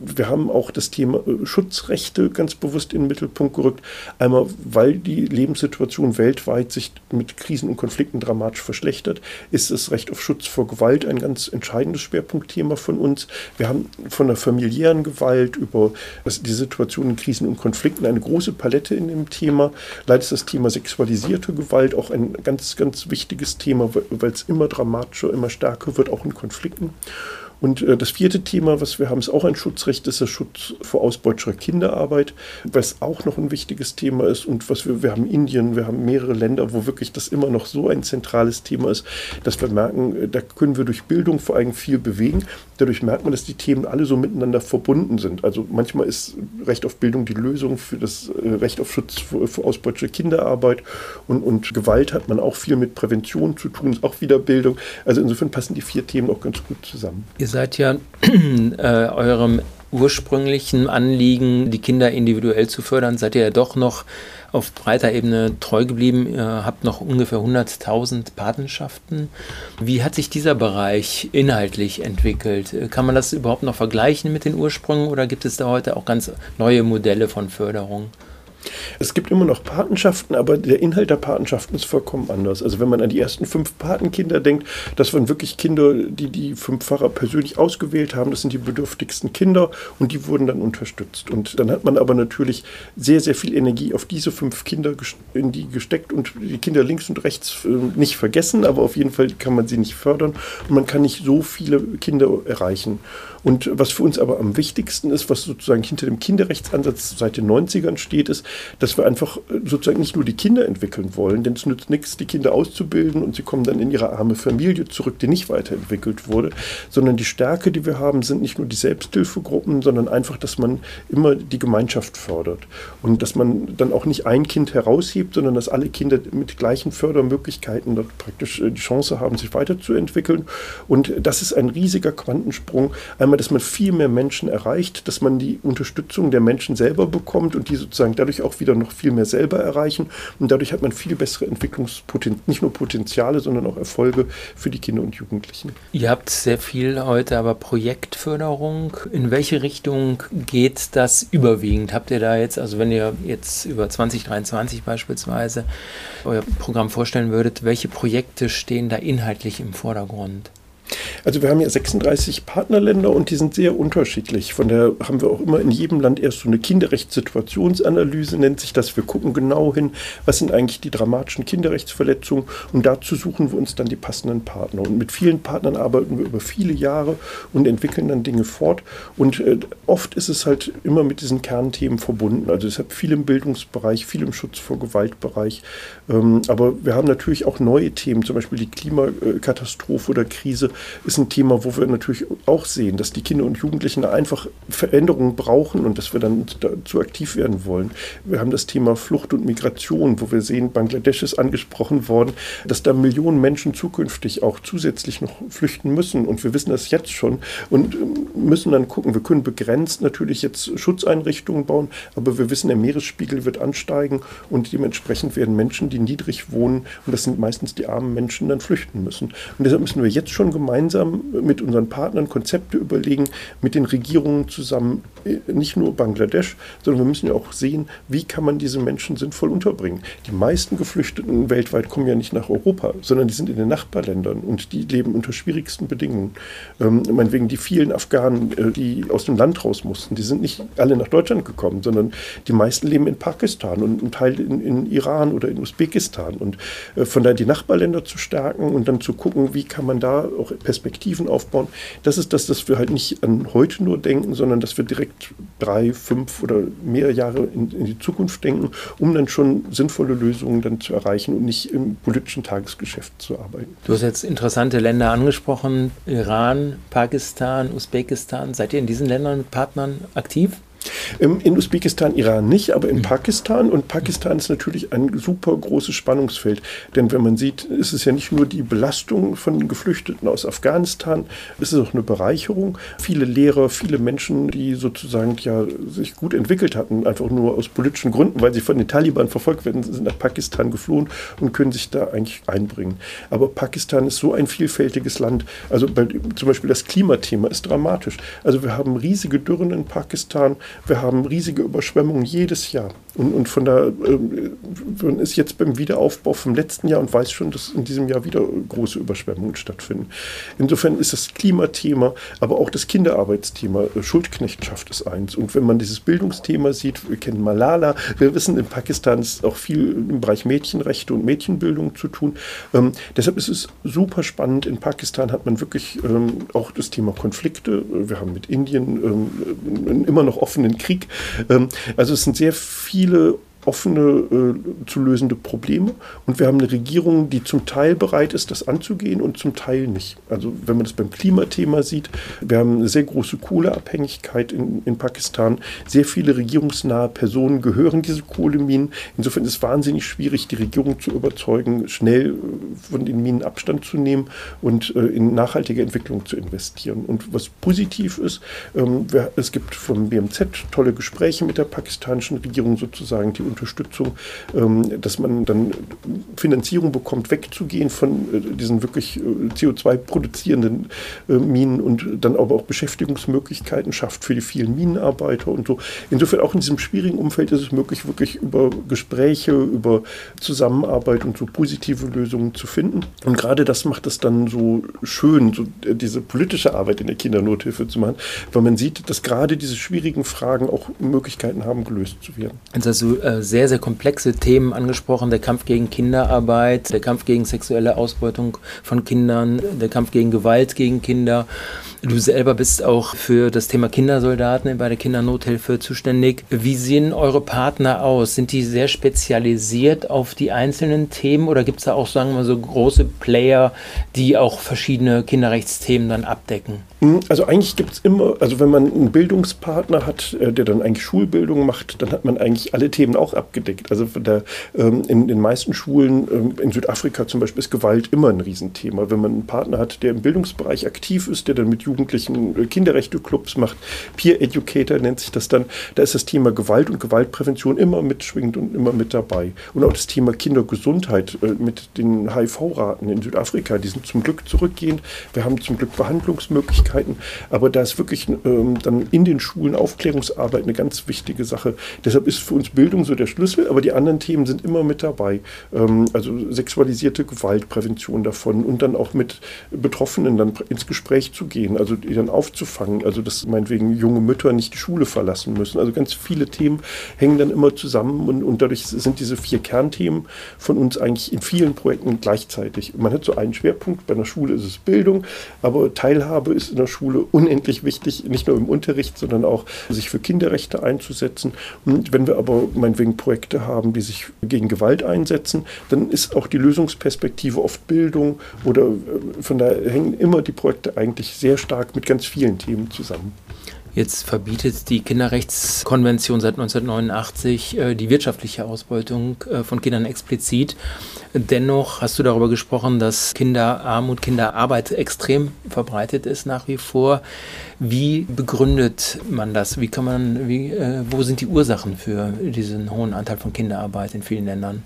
Wir haben auch das Thema äh, Schutzrechte ganz bewusst in den Mittelpunkt gerückt. Einmal, weil die Lebenssituation weltweit sich mit Krisen und Konflikten dramatisch verschlechtert, ist das Recht auf Schutz vor Gewalt ein ganz entscheidendes Schwerpunktthema von uns. Wir haben von der familiären Gewalt über die Situation in Krisen und Konflikten eine große Palette in dem Thema. Leider ist das Thema sexualisierte Gewalt auch ein ganz, ganz wichtiges Thema, weil es immer dramatischer, immer stärker wird, auch in Konflikten. Und äh, das vierte Thema, was wir haben, ist auch ein Schutzrecht, ist der Schutz vor ausbeutischer Kinderarbeit, was auch noch ein wichtiges Thema ist und was wir, wir haben Indien, wir haben mehrere Länder, wo wirklich das immer noch so ein zentrales Thema ist, dass wir merken, äh, da können wir durch Bildung vor allem viel bewegen. Dadurch merkt man, dass die Themen alle so miteinander verbunden sind. Also manchmal ist Recht auf Bildung die Lösung für das äh, Recht auf Schutz vor, ausbeutischer Kinderarbeit und, und Gewalt hat man auch viel mit Prävention zu tun, ist auch wieder Bildung. Also insofern passen die vier Themen auch ganz gut zusammen. Ihr seid ja äh, eurem ursprünglichen Anliegen, die Kinder individuell zu fördern, seid ihr ja doch noch auf breiter Ebene treu geblieben. Ihr habt noch ungefähr 100.000 Patenschaften. Wie hat sich dieser Bereich inhaltlich entwickelt? Kann man das überhaupt noch vergleichen mit den Ursprüngen oder gibt es da heute auch ganz neue Modelle von Förderung? Es gibt immer noch Patenschaften, aber der Inhalt der Patenschaften ist vollkommen anders. Also wenn man an die ersten fünf Patenkinder denkt, das waren wirklich Kinder, die die fünf Pfarrer persönlich ausgewählt haben. Das sind die bedürftigsten Kinder und die wurden dann unterstützt. Und dann hat man aber natürlich sehr, sehr viel Energie auf diese fünf Kinder in die gesteckt und die Kinder links und rechts äh, nicht vergessen, aber auf jeden Fall kann man sie nicht fördern und man kann nicht so viele Kinder erreichen. Und was für uns aber am wichtigsten ist, was sozusagen hinter dem Kinderrechtsansatz seit den 90ern steht, ist, dass wir einfach äh, sozusagen nicht nur die Kinder entwickeln wollen, denn es nützt nichts, die Kinder auszubilden und sie kommen dann in ihre arme Familie zurück, die nicht weiterentwickelt wurde, sondern die Stärke, die wir haben, sind nicht nur die Selbsthilfegruppen, sondern einfach, dass man immer die Gemeinschaft fördert und dass man dann auch nicht ein Kind heraushebt, sondern dass alle Kinder mit gleichen Fördermöglichkeiten dort praktisch äh, die Chance haben, sich weiterzuentwickeln. Und das ist ein riesiger Quantensprung. Einmal, dass man viel mehr Menschen erreicht, dass man die Unterstützung der Menschen selber bekommt und die sozusagen dadurch auch wieder noch viel mehr selber erreichen. Und dadurch hat man viel bessere Entwicklungspotenziale, nicht nur Potenziale, sondern auch Erfolge für die Kinder und Jugendlichen. Ihr habt sehr viel heute aber Projektförderung. In welche Richtung geht das überwiegend? Habt ihr da jetzt, also wenn ihr jetzt über 2023 beispielsweise euer Programm vorstellen würdet, welche Projekte stehen da inhaltlich im Vordergrund? Also wir haben ja 36 Partnerländer und die sind sehr unterschiedlich. Von der haben wir auch immer in jedem Land erst so eine Kinderrechtssituationsanalyse, nennt sich das. Wir gucken genau hin, was sind eigentlich die dramatischen Kinderrechtsverletzungen und dazu suchen wir uns dann die passenden Partner. Und mit vielen Partnern arbeiten wir über viele Jahre und entwickeln dann Dinge fort. Und äh, oft ist es halt immer mit diesen Kernthemen verbunden. Also deshalb viel im Bildungsbereich, viel im Schutz vor Gewaltbereich. Ähm, aber wir haben natürlich auch neue Themen, zum Beispiel die Klimakatastrophe oder Krise ist ein Thema, wo wir natürlich auch sehen, dass die Kinder und Jugendlichen einfach Veränderungen brauchen und dass wir dann dazu aktiv werden wollen. Wir haben das Thema Flucht und Migration, wo wir sehen, Bangladesch ist angesprochen worden, dass da Millionen Menschen zukünftig auch zusätzlich noch flüchten müssen. Und wir wissen das jetzt schon und ähm, müssen dann gucken. Wir können begrenzt natürlich jetzt Schutzeinrichtungen bauen, aber wir wissen, der Meeresspiegel wird ansteigen und dementsprechend werden Menschen, die niedrig wohnen, und das sind meistens die armen Menschen, dann flüchten müssen. Und deshalb müssen wir jetzt schon gemeinsam gemeinsam mit unseren Partnern Konzepte überlegen, mit den Regierungen zusammen, äh, nicht nur Bangladesch, sondern wir müssen ja auch sehen, wie kann man diese Menschen sinnvoll unterbringen. Die meisten Geflüchteten weltweit kommen ja nicht nach Europa, sondern die sind in den Nachbarländern und die leben unter schwierigsten Bedingungen. Ähm, meinetwegen die vielen Afghanen, äh, die aus dem Land raus mussten, die sind nicht alle nach Deutschland gekommen, sondern die meisten leben in Pakistan und ein Teil in, in Iran oder in Usbekistan. Und äh, von daher die Nachbarländer zu stärken und dann zu gucken, wie kann man da auch Perspektiven aufbauen. Das ist das, dass wir halt nicht an heute nur denken, sondern dass wir direkt drei, fünf oder mehr Jahre in, in die Zukunft denken, um dann schon sinnvolle Lösungen dann zu erreichen und nicht im politischen Tagesgeschäft zu arbeiten. Du hast jetzt interessante Länder angesprochen, Iran, Pakistan, Usbekistan. Seid ihr in diesen Ländern mit Partnern aktiv? In Usbekistan, Iran nicht, aber in mhm. Pakistan. Und Pakistan ist natürlich ein super großes Spannungsfeld. Denn wenn man sieht, ist es ja nicht nur die Belastung von Geflüchteten aus Afghanistan, es ist auch eine Bereicherung. Viele Lehrer, viele Menschen, die sozusagen ja sich gut entwickelt hatten, einfach nur aus politischen Gründen, weil sie von den Taliban verfolgt werden, sind nach Pakistan geflohen und können sich da eigentlich einbringen. Aber Pakistan ist so ein vielfältiges Land. Also bei, zum Beispiel das Klimathema ist dramatisch. Also wir haben riesige Dürren in Pakistan. Wir haben riesige Überschwemmungen jedes Jahr. Und, und von da äh, ist jetzt beim Wiederaufbau vom letzten Jahr und weiß schon, dass in diesem Jahr wieder große Überschwemmungen stattfinden. Insofern ist das Klimathema, aber auch das Kinderarbeitsthema, äh, Schuldknechtschaft ist eins. Und wenn man dieses Bildungsthema sieht, wir kennen Malala, wir wissen, in Pakistan ist auch viel im Bereich Mädchenrechte und Mädchenbildung zu tun. Ähm, deshalb ist es super spannend. In Pakistan hat man wirklich ähm, auch das Thema Konflikte. Wir haben mit Indien ähm, immer noch offenen Krieg. Ähm, also es sind sehr viele offene äh, zu lösende Probleme. Und wir haben eine Regierung, die zum Teil bereit ist, das anzugehen und zum Teil nicht. Also wenn man das beim Klimathema sieht, wir haben eine sehr große Kohleabhängigkeit in, in Pakistan. Sehr viele regierungsnahe Personen gehören diese Kohleminen. Insofern ist es wahnsinnig schwierig, die Regierung zu überzeugen, schnell äh, von den Minen Abstand zu nehmen und äh, in nachhaltige Entwicklung zu investieren. Und was positiv ist, ähm, wir, es gibt vom BMZ tolle Gespräche mit der pakistanischen Regierung sozusagen, die Unterstützung, ähm, dass man dann Finanzierung bekommt, wegzugehen von äh, diesen wirklich äh, CO2 produzierenden äh, Minen und dann aber auch Beschäftigungsmöglichkeiten schafft für die vielen Minenarbeiter und so. Insofern auch in diesem schwierigen Umfeld ist es möglich, wirklich über Gespräche, über Zusammenarbeit und so positive Lösungen zu finden. Und gerade das macht es dann so schön, so diese politische Arbeit in der Kindernothilfe zu machen, weil man sieht, dass gerade diese schwierigen Fragen auch Möglichkeiten haben, gelöst zu werden. Du äh, sehr, sehr komplexe Themen angesprochen. Der Kampf gegen Kinderarbeit, der Kampf gegen sexuelle Ausbeutung von Kindern, der Kampf gegen Gewalt gegen Kinder. Du selber bist auch für das Thema Kindersoldaten bei der Kindernothilfe zuständig. Wie sehen eure Partner aus? Sind die sehr spezialisiert auf die einzelnen Themen oder gibt es da auch, sagen wir mal, so große Player, die auch verschiedene Kinderrechtsthemen dann abdecken? Hm, also eigentlich gibt es immer, also wenn man einen Bildungspartner hat, äh, der dann eigentlich Schulbildung macht, dann hat man eigentlich alle Themen auch abgedeckt. Also der, ähm, in den meisten Schulen ähm, in Südafrika zum Beispiel ist Gewalt immer ein Riesenthema. Wenn man einen Partner hat, der im Bildungsbereich aktiv ist, der dann mit Jugendlichen äh, Kinderrechte-Clubs macht, Peer Educator nennt sich das dann, da ist das Thema Gewalt und Gewaltprävention immer mitschwingend und immer mit dabei. Und auch das Thema Kindergesundheit äh, mit den HIV-Raten in Südafrika, die sind zum Glück zurückgehend. Wir haben zum Glück Behandlungsmöglichkeiten, aber da ist wirklich ähm, dann in den Schulen Aufklärungsarbeit eine ganz wichtige Sache. Deshalb ist für uns Bildung so der Schlüssel, aber die anderen Themen sind immer mit dabei. Ähm, also sexualisierte Gewaltprävention davon und dann auch mit Betroffenen dann ins Gespräch zu gehen, also die dann aufzufangen, also dass meinetwegen junge Mütter nicht die Schule verlassen müssen. Also ganz viele Themen hängen dann immer zusammen und, und dadurch sind diese vier Kernthemen von uns eigentlich in vielen Projekten gleichzeitig. Man hat so einen Schwerpunkt, bei einer Schule ist es Bildung, aber Teilhabe ist in der Schule unendlich wichtig, nicht nur im Unterricht, sondern auch sich für Kinderrechte einzusetzen. Und wenn wir aber meinetwegen Projekte haben, die sich gegen Gewalt einsetzen, dann ist auch die Lösungsperspektive oft Bildung oder äh, von daher hängen immer die Projekte eigentlich sehr stark mit ganz vielen Themen zusammen. Jetzt verbietet die Kinderrechtskonvention seit 1989 äh, die wirtschaftliche Ausbeutung äh, von Kindern explizit. Dennoch hast du darüber gesprochen, dass Kinderarmut, Kinderarbeit extrem verbreitet ist nach wie vor. Wie begründet man das? Wie kann man, wie, äh, wo sind die Ursachen für diesen hohen Anteil von Kinderarbeit in vielen Ländern?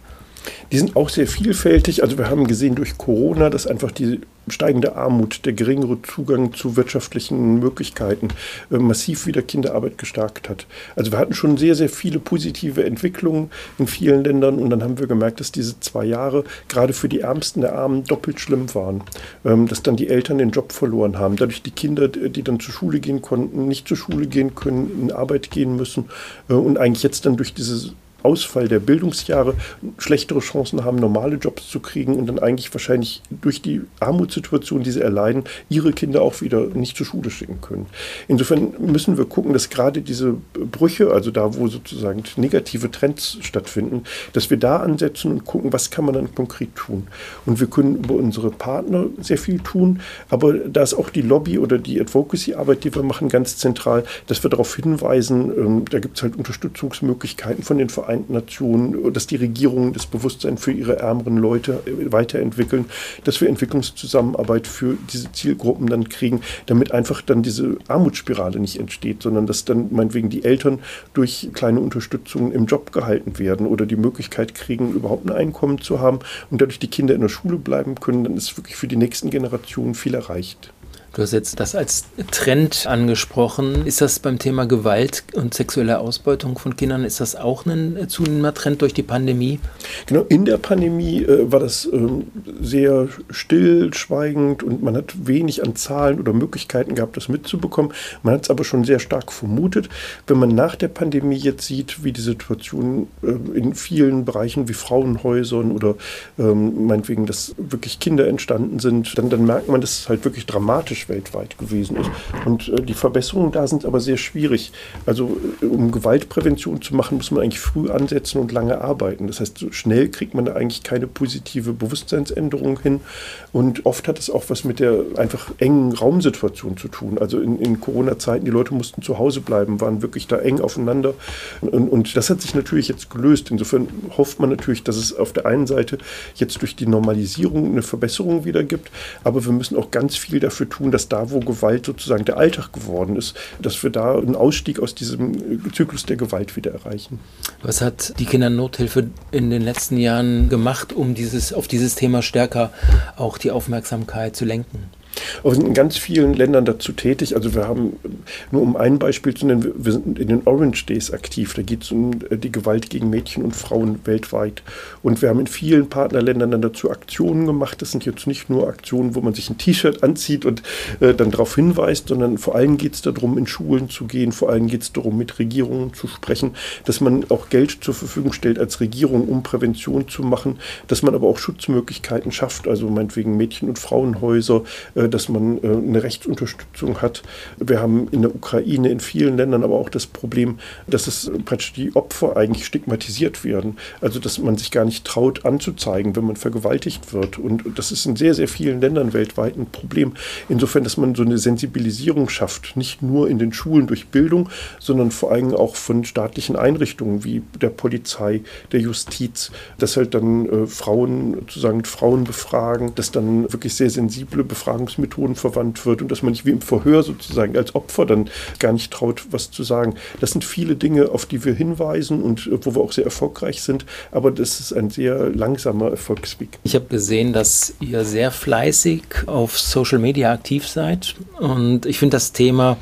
Die sind auch sehr vielfältig. Also wir haben gesehen durch Corona, dass einfach die steigende Armut, der geringere Zugang zu wirtschaftlichen Möglichkeiten äh, massiv wieder Kinderarbeit gestärkt hat. Also wir hatten schon sehr, sehr viele positive Entwicklungen in vielen Ländern und dann haben wir gemerkt, dass diese zwei Jahre gerade für die Ärmsten der Armen doppelt schlimm waren. Ähm, dass dann die Eltern den Job verloren haben, dadurch die Kinder, die dann zur Schule gehen konnten, nicht zur Schule gehen können, in Arbeit gehen müssen äh, und eigentlich jetzt dann durch diese Ausfall der Bildungsjahre schlechtere Chancen haben, normale Jobs zu kriegen und dann eigentlich wahrscheinlich durch die Armutssituation, die sie erleiden, ihre Kinder auch wieder nicht zur Schule schicken können. Insofern müssen wir gucken, dass gerade diese Brüche, also da, wo sozusagen negative Trends stattfinden, dass wir da ansetzen und gucken, was kann man dann konkret tun. Und wir können über unsere Partner sehr viel tun, aber da ist auch die Lobby oder die Advocacy-Arbeit, die wir machen, ganz zentral, dass wir darauf hinweisen, ähm, da gibt es halt Unterstützungsmöglichkeiten von den Vereinen, Vereinten Nationen, dass die Regierungen das Bewusstsein für ihre ärmeren Leute weiterentwickeln, dass wir Entwicklungszusammenarbeit für diese Zielgruppen dann kriegen, damit einfach dann diese Armutsspirale nicht entsteht, sondern dass dann meinetwegen die Eltern durch kleine Unterstützung im Job gehalten werden oder die Möglichkeit kriegen, überhaupt ein Einkommen zu haben und dadurch die Kinder in der Schule bleiben können, dann ist wirklich für die nächsten Generationen viel erreicht. Du hast jetzt das als Trend angesprochen. Ist das beim Thema Gewalt und sexuelle Ausbeutung von Kindern, ist das auch ein zunehmender Trend durch die Pandemie? Genau, in der Pandemie äh, war das ähm, sehr stillschweigend und man hat wenig an Zahlen oder Möglichkeiten gehabt, das mitzubekommen. Man hat es aber schon sehr stark vermutet. Wenn man nach der Pandemie jetzt sieht, wie die Situation äh, in vielen Bereichen wie Frauenhäusern oder ähm, meinetwegen, dass wirklich Kinder entstanden sind, dann, dann merkt man, dass es halt wirklich dramatisch weltweit gewesen ist. Und äh, die Verbesserungen da sind aber sehr schwierig. Also äh, um Gewaltprävention zu machen, muss man eigentlich früh ansetzen und lange arbeiten. Das heißt, so schnell kriegt man da eigentlich keine positive Bewusstseinsänderung hin. Und oft hat es auch was mit der einfach engen Raumsituation zu tun. Also in, in Corona-Zeiten, die Leute mussten zu Hause bleiben, waren wirklich da eng aufeinander. Und, und das hat sich natürlich jetzt gelöst. Insofern hofft man natürlich, dass es auf der einen Seite jetzt durch die Normalisierung eine Verbesserung wieder gibt. Aber wir müssen auch ganz viel dafür tun, dass dass da, wo Gewalt sozusagen der Alltag geworden ist, dass wir da einen Ausstieg aus diesem Zyklus der Gewalt wieder erreichen. Was hat die Kindernothilfe in den letzten Jahren gemacht, um dieses, auf dieses Thema stärker auch die Aufmerksamkeit zu lenken? Wir sind in ganz vielen Ländern dazu tätig. Also wir haben, nur um ein Beispiel zu nennen, wir sind in den Orange Days aktiv. Da geht es um äh, die Gewalt gegen Mädchen und Frauen weltweit. Und wir haben in vielen Partnerländern dann dazu Aktionen gemacht. Das sind jetzt nicht nur Aktionen, wo man sich ein T-Shirt anzieht und äh, dann darauf hinweist, sondern vor allem geht es darum, in Schulen zu gehen. Vor allem geht es darum, mit Regierungen zu sprechen, dass man auch Geld zur Verfügung stellt als Regierung, um Prävention zu machen, dass man aber auch Schutzmöglichkeiten schafft, also meinetwegen Mädchen- und Frauenhäuser, dass man äh, eine Rechtsunterstützung hat. Wir haben in der Ukraine, in vielen Ländern aber auch das Problem, dass es praktisch die Opfer eigentlich stigmatisiert werden. Also dass man sich gar nicht traut anzuzeigen, wenn man vergewaltigt wird. Und das ist in sehr, sehr vielen Ländern weltweit ein Problem. Insofern, dass man so eine Sensibilisierung schafft, nicht nur in den Schulen durch Bildung, sondern vor allem auch von staatlichen Einrichtungen wie der Polizei, der Justiz, dass halt dann äh, Frauen sozusagen Frauen befragen, dass dann wirklich sehr sensible Befragungsmethoden verwandt wird und dass man nicht wie im Verhör sozusagen als Opfer dann gar nicht traut, was zu sagen. Das sind viele Dinge, auf die wir hinweisen und äh, wo wir auch sehr erfolgreich sind, aber das ist ein sehr langsamer Erfolgsweg. Ich habe gesehen, dass ihr sehr fleißig auf Social Media aktiv seid und ich finde das Thema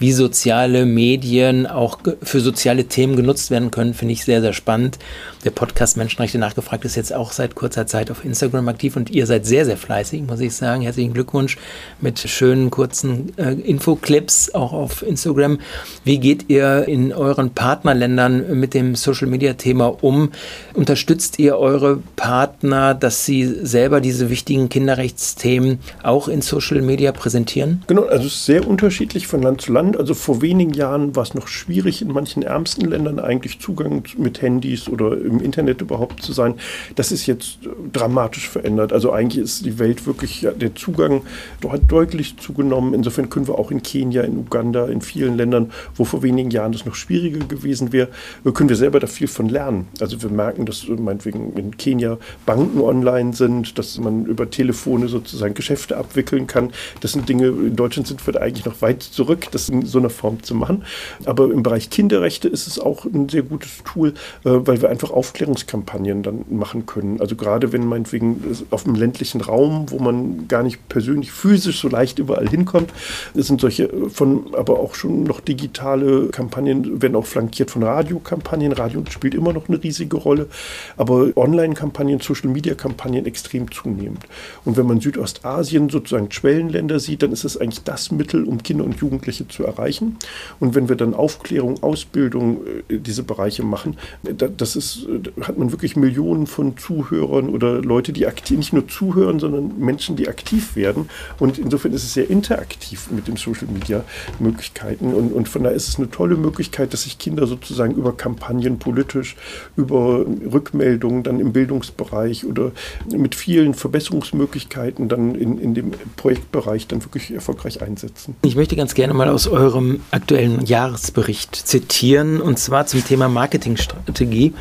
wie soziale Medien auch für soziale Themen genutzt werden können, finde ich sehr, sehr spannend. Der Podcast Menschenrechte nachgefragt ist jetzt auch seit kurzer Zeit auf Instagram aktiv und ihr seid sehr, sehr fleißig, muss ich sagen. Herzlichen Glückwunsch mit schönen kurzen äh, Infoclips auch auf Instagram. Wie geht ihr in euren Partnerländern mit dem Social Media Thema um? Unterstützt ihr eure Partner, dass sie selber diese wichtigen Kinderrechtsthemen auch in Social Media präsentieren? Genau, also sehr unterschiedlich von Land zu Land. Also vor wenigen Jahren war es noch schwierig, in manchen ärmsten Ländern eigentlich Zugang mit Handys oder im Internet überhaupt zu sein. Das ist jetzt dramatisch verändert. Also eigentlich ist die Welt wirklich, ja, der Zugang hat deutlich zugenommen. Insofern können wir auch in Kenia, in Uganda, in vielen Ländern, wo vor wenigen Jahren das noch schwieriger gewesen wäre, können wir selber da viel von lernen. Also wir merken, dass meinetwegen in Kenia Banken online sind, dass man über Telefone sozusagen Geschäfte abwickeln kann. Das sind Dinge, in Deutschland sind wir da eigentlich noch weit zurück. Das sind so einer Form zu machen. Aber im Bereich Kinderrechte ist es auch ein sehr gutes Tool, äh, weil wir einfach Aufklärungskampagnen dann machen können. Also gerade wenn meinetwegen auf dem ländlichen Raum, wo man gar nicht persönlich physisch so leicht überall hinkommt, sind solche von, aber auch schon noch digitale Kampagnen, werden auch flankiert von Radiokampagnen. Radio spielt immer noch eine riesige Rolle, aber Online-Kampagnen, Social-Media-Kampagnen extrem zunehmend. Und wenn man Südostasien sozusagen Schwellenländer sieht, dann ist es eigentlich das Mittel, um Kinder und Jugendliche zu erreichen. Und wenn wir dann Aufklärung, Ausbildung, äh, diese Bereiche machen, das ist, hat man wirklich Millionen von Zuhörern oder Leute, die aktiv, nicht nur zuhören, sondern Menschen, die aktiv werden. Und insofern ist es sehr interaktiv mit den Social Media Möglichkeiten. Und, und von daher ist es eine tolle Möglichkeit, dass sich Kinder sozusagen über Kampagnen politisch, über Rückmeldungen dann im Bildungsbereich oder mit vielen Verbesserungsmöglichkeiten dann in, in dem Projektbereich dann wirklich erfolgreich einsetzen. Ich möchte ganz gerne mal aus eurem aktuellen Jahresbericht zitieren, und zwar zum Thema Marketingstrategie.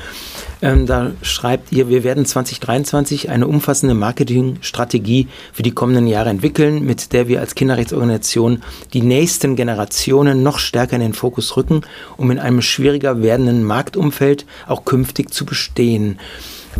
Ähm, da schreibt ihr, wir werden 2023 eine umfassende Marketingstrategie für die kommenden Jahre entwickeln, mit der wir als Kinderrechtsorganisation die nächsten Generationen noch stärker in den Fokus rücken, um in einem schwieriger werdenden Marktumfeld auch künftig zu bestehen.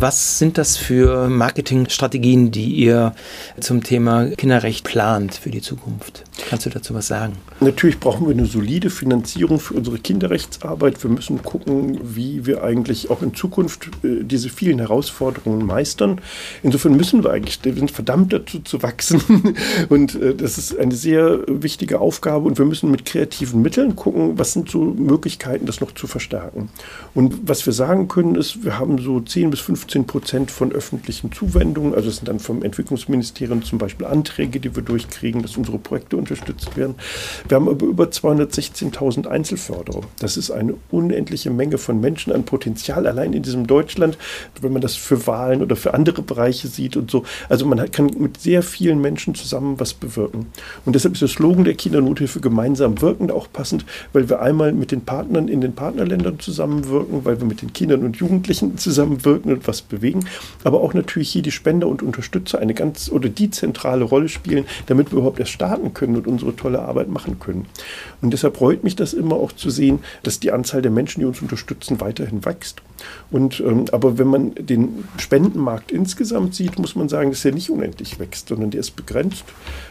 Was sind das für Marketingstrategien, die ihr zum Thema Kinderrecht plant für die Zukunft? Kannst du dazu was sagen? Natürlich brauchen wir eine solide Finanzierung für unsere Kinderrechtsarbeit. Wir müssen gucken, wie wir eigentlich auch in Zukunft äh, diese vielen Herausforderungen meistern. Insofern müssen wir eigentlich, wir sind verdammt dazu zu wachsen. Und äh, das ist eine sehr wichtige Aufgabe. Und wir müssen mit kreativen Mitteln gucken, was sind so Möglichkeiten, das noch zu verstärken. Und was wir sagen können, ist, wir haben so 10 bis 15 15 Prozent von öffentlichen Zuwendungen. Also es sind dann vom Entwicklungsministerium zum Beispiel Anträge, die wir durchkriegen, dass unsere Projekte unterstützt werden. Wir haben aber über 216.000 Einzelförderer. Das ist eine unendliche Menge von Menschen an Potenzial allein in diesem Deutschland, wenn man das für Wahlen oder für andere Bereiche sieht und so. Also man kann mit sehr vielen Menschen zusammen was bewirken. Und deshalb ist der Slogan der Kindernothilfe gemeinsam wirkend auch passend, weil wir einmal mit den Partnern in den Partnerländern zusammenwirken, weil wir mit den Kindern und Jugendlichen zusammenwirken und was was bewegen, aber auch natürlich hier die Spender und Unterstützer eine ganz oder die zentrale Rolle spielen, damit wir überhaupt erst starten können und unsere tolle Arbeit machen können. Und deshalb freut mich das immer auch zu sehen, dass die Anzahl der Menschen, die uns unterstützen, weiterhin wächst. Und, ähm, aber wenn man den Spendenmarkt insgesamt sieht, muss man sagen, dass er nicht unendlich wächst, sondern der ist begrenzt.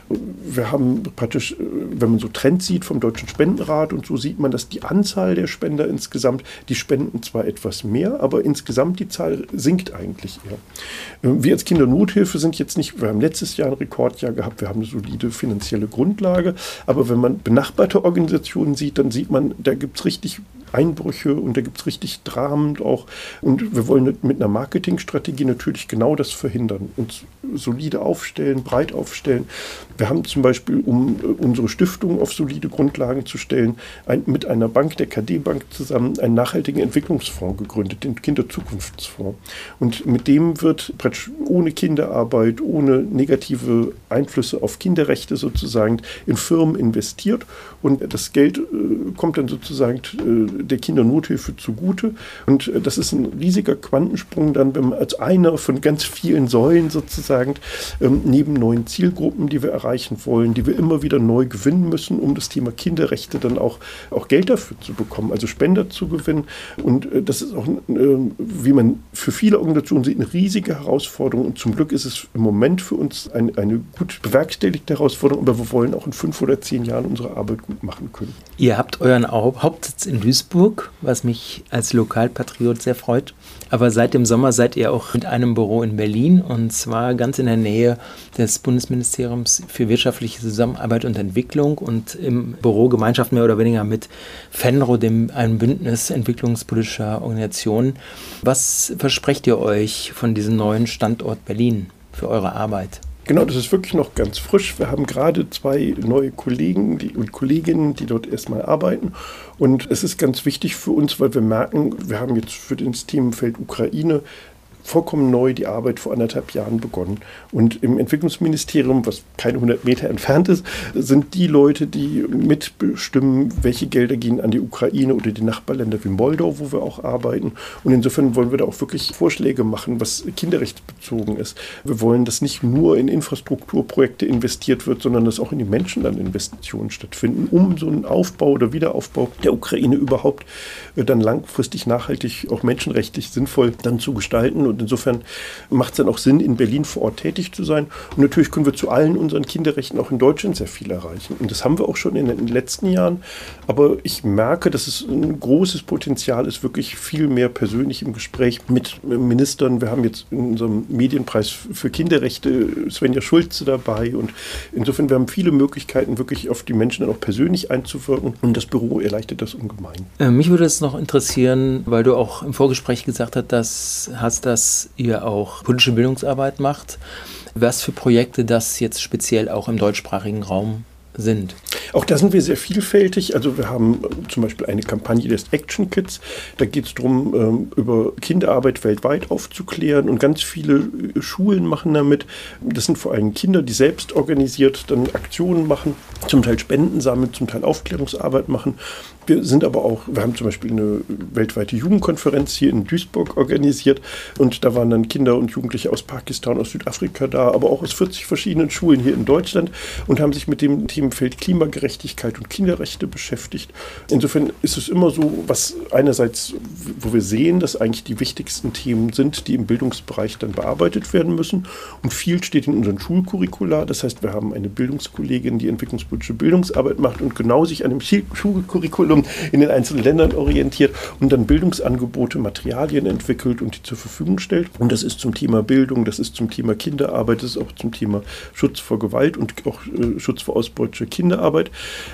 Wir haben praktisch, äh, wenn man so Trends sieht vom Deutschen Spendenrat und so, sieht man, dass die Anzahl der Spender insgesamt, die spenden zwar etwas mehr, aber insgesamt die Zahl sinkt eigentlich eher. Äh, wir als Kindernothilfe sind jetzt nicht, wir haben letztes Jahr ein Rekordjahr gehabt, wir haben eine solide finanzielle Grundlage, aber wenn man benachbarte Organisationen sieht, dann sieht man, da gibt es richtig Einbrüche und da gibt es richtig Dramen auch. Und wir wollen mit einer Marketingstrategie natürlich genau das verhindern. Uns solide aufstellen, breit aufstellen. Wir haben zum Beispiel, um unsere Stiftung auf solide Grundlagen zu stellen, ein, mit einer Bank, der KD-Bank zusammen, einen nachhaltigen Entwicklungsfonds gegründet, den Kinderzukunftsfonds. Und mit dem wird ohne Kinderarbeit, ohne negative Einflüsse auf Kinderrechte sozusagen in Firmen investiert und das Geld äh, kommt dann sozusagen äh, der Kindernothilfe zugute. Und äh, das ist ein riesiger Quantensprung dann, wenn man als einer von ganz vielen Säulen sozusagen ähm, neben neuen Zielgruppen, die wir erreichen wollen, die wir immer wieder neu gewinnen müssen, um das Thema Kinderrechte dann auch, auch Geld dafür zu bekommen, also Spender zu gewinnen. Und äh, das ist auch, wie man für viele Organisationen sieht, eine riesige Herausforderung. Und zum Glück ist es im Moment für uns ein, eine gut bewerkstelligte Herausforderung, aber wir wollen auch in fünf oder zehn Jahren unsere Arbeit gut machen können. Ihr habt euren Hauptsitz in Duisburg, was mich als Lokalpatriot sehr freut. Aber seit dem Sommer seid ihr auch mit einem Büro in Berlin und zwar ganz in der Nähe des Bundesministeriums für wirtschaftliche Zusammenarbeit und Entwicklung und im Büro Gemeinschaft mehr oder weniger mit FENRO, dem einem Bündnis entwicklungspolitischer Organisationen. Was versprecht ihr euch von diesem neuen Standort Berlin für eure Arbeit? Genau, das ist wirklich noch ganz frisch. Wir haben gerade zwei neue Kollegen und Kolleginnen, die dort erstmal arbeiten. Und es ist ganz wichtig für uns, weil wir merken, wir haben jetzt für das Themenfeld Ukraine vollkommen neu die Arbeit vor anderthalb Jahren begonnen. Und im Entwicklungsministerium, was keine 100 Meter entfernt ist, sind die Leute, die mitbestimmen, welche Gelder gehen an die Ukraine oder die Nachbarländer wie Moldau, wo wir auch arbeiten. Und insofern wollen wir da auch wirklich Vorschläge machen, was kinderrechtsbezogen ist. Wir wollen, dass nicht nur in Infrastrukturprojekte investiert wird, sondern dass auch in die Menschen dann Investitionen stattfinden, um so einen Aufbau oder Wiederaufbau der Ukraine überhaupt äh, dann langfristig nachhaltig, auch menschenrechtlich sinnvoll dann zu gestalten. Und insofern macht es dann auch Sinn, in Berlin vor Ort tätig zu sein. Und natürlich können wir zu allen unseren Kinderrechten auch in Deutschland sehr viel erreichen. Und das haben wir auch schon in den letzten Jahren. Aber ich merke, dass es ein großes Potenzial ist, wirklich viel mehr persönlich im Gespräch mit Ministern. Wir haben jetzt in unserem Medienpreis für Kinderrechte Svenja Schulze dabei. Und insofern, wir haben viele Möglichkeiten, wirklich auf die Menschen dann auch persönlich einzuwirken. Und das Büro erleichtert das ungemein. Äh, mich würde es noch interessieren, weil du auch im Vorgespräch gesagt hast, dass, hast, dass dass ihr auch politische Bildungsarbeit macht. Was für Projekte das jetzt speziell auch im deutschsprachigen Raum sind. Auch da sind wir sehr vielfältig. Also wir haben äh, zum Beispiel eine Kampagne des Action Kids. Da geht es darum, ähm, über Kinderarbeit weltweit aufzuklären und ganz viele äh, Schulen machen damit. Das sind vor allem Kinder, die selbst organisiert dann Aktionen machen, zum Teil Spenden sammeln, zum Teil Aufklärungsarbeit machen. Wir sind aber auch, wir haben zum Beispiel eine weltweite Jugendkonferenz hier in Duisburg organisiert und da waren dann Kinder und Jugendliche aus Pakistan, aus Südafrika da, aber auch aus 40 verschiedenen Schulen hier in Deutschland und haben sich mit dem Themenfeld Klimagerechtigkeit und Kinderrechte beschäftigt. Insofern ist es immer so, was einerseits, wo wir sehen, dass eigentlich die wichtigsten Themen sind, die im Bildungsbereich dann bearbeitet werden müssen und viel steht in unseren Schulcurricula. Das heißt, wir haben eine Bildungskollegin, die entwicklungspolitische Bildungsarbeit macht und genau sich an dem Schulcurriculum in den einzelnen Ländern orientiert und dann Bildungsangebote, Materialien entwickelt und die zur Verfügung stellt. Und das ist zum Thema Bildung, das ist zum Thema Kinderarbeit, das ist auch zum Thema Schutz vor Gewalt und auch äh, Schutz vor ausbeutischer Kinderarbeit.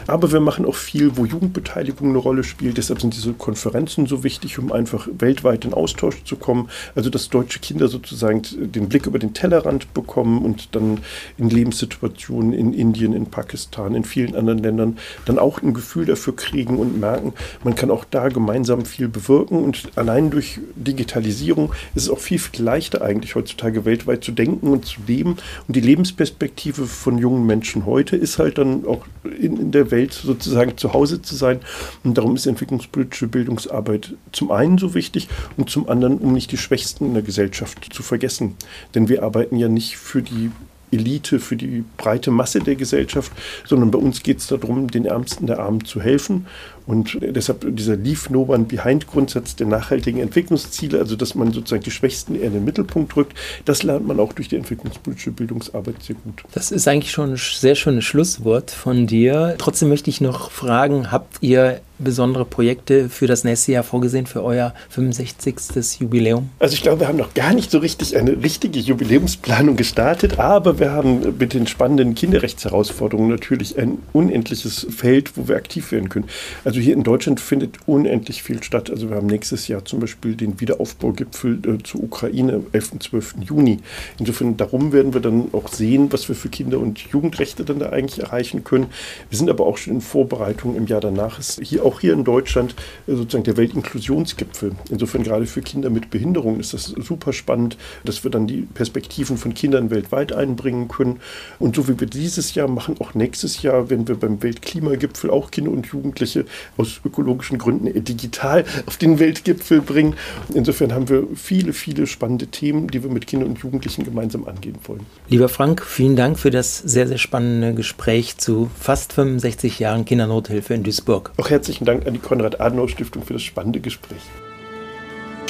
Aber wir machen auch viel, wo Jugendbeteiligung eine Rolle spielt. Deshalb sind diese Konferenzen so wichtig, um einfach weltweit in Austausch zu kommen. Also dass deutsche Kinder sozusagen den Blick über den Tellerrand bekommen und dann in Lebenssituationen in Indien, in Pakistan, in vielen anderen Ländern dann auch ein Gefühl dafür kriegen und merken, man kann auch da gemeinsam viel bewirken und allein durch Digitalisierung ist es auch viel, viel leichter eigentlich heutzutage weltweit zu denken und zu leben. Und die Lebensperspektive von jungen Menschen heute ist halt dann auch in, in der Welt sozusagen zu Hause zu sein. Und darum ist entwicklungspolitische Bildungsarbeit zum einen so wichtig und zum anderen, um nicht die Schwächsten in der Gesellschaft zu vergessen. Denn wir arbeiten ja nicht für die Elite, für die breite Masse der Gesellschaft, sondern bei uns geht es darum, den Ärmsten der Armen zu helfen. Und deshalb dieser Leave No One Behind Grundsatz der nachhaltigen Entwicklungsziele, also dass man sozusagen die Schwächsten eher in den Mittelpunkt rückt, das lernt man auch durch die entwicklungspolitische Bildungsarbeit sehr gut. Das ist eigentlich schon ein sehr schönes Schlusswort von dir. Trotzdem möchte ich noch fragen, habt ihr besondere Projekte für das nächste Jahr vorgesehen, für euer 65. Jubiläum? Also ich glaube, wir haben noch gar nicht so richtig eine richtige Jubiläumsplanung gestartet, aber wir haben mit den spannenden Kinderrechtsherausforderungen natürlich ein unendliches Feld, wo wir aktiv werden können. Also hier in Deutschland findet unendlich viel statt. Also wir haben nächstes Jahr zum Beispiel den Wiederaufbaugipfel äh, zur Ukraine am 11. und 12. Juni. Insofern darum werden wir dann auch sehen, was wir für Kinder- und Jugendrechte dann da eigentlich erreichen können. Wir sind aber auch schon in Vorbereitung im Jahr danach. Ist hier auch hier in Deutschland äh, sozusagen der Weltinklusionsgipfel. Insofern gerade für Kinder mit Behinderung ist das super spannend, dass wir dann die Perspektiven von Kindern weltweit einbringen können. Und so wie wir dieses Jahr machen, auch nächstes Jahr, wenn wir beim Weltklimagipfel auch Kinder und Jugendliche aus ökologischen Gründen digital auf den Weltgipfel bringen. Insofern haben wir viele, viele spannende Themen, die wir mit Kindern und Jugendlichen gemeinsam angehen wollen. Lieber Frank, vielen Dank für das sehr, sehr spannende Gespräch zu fast 65 Jahren Kindernothilfe in Duisburg. Auch herzlichen Dank an die Konrad-Adenauer-Stiftung für das spannende Gespräch.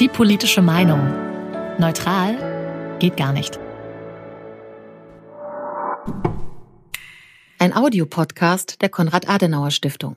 Die politische Meinung. Neutral geht gar nicht. Ein Audiopodcast der Konrad-Adenauer-Stiftung.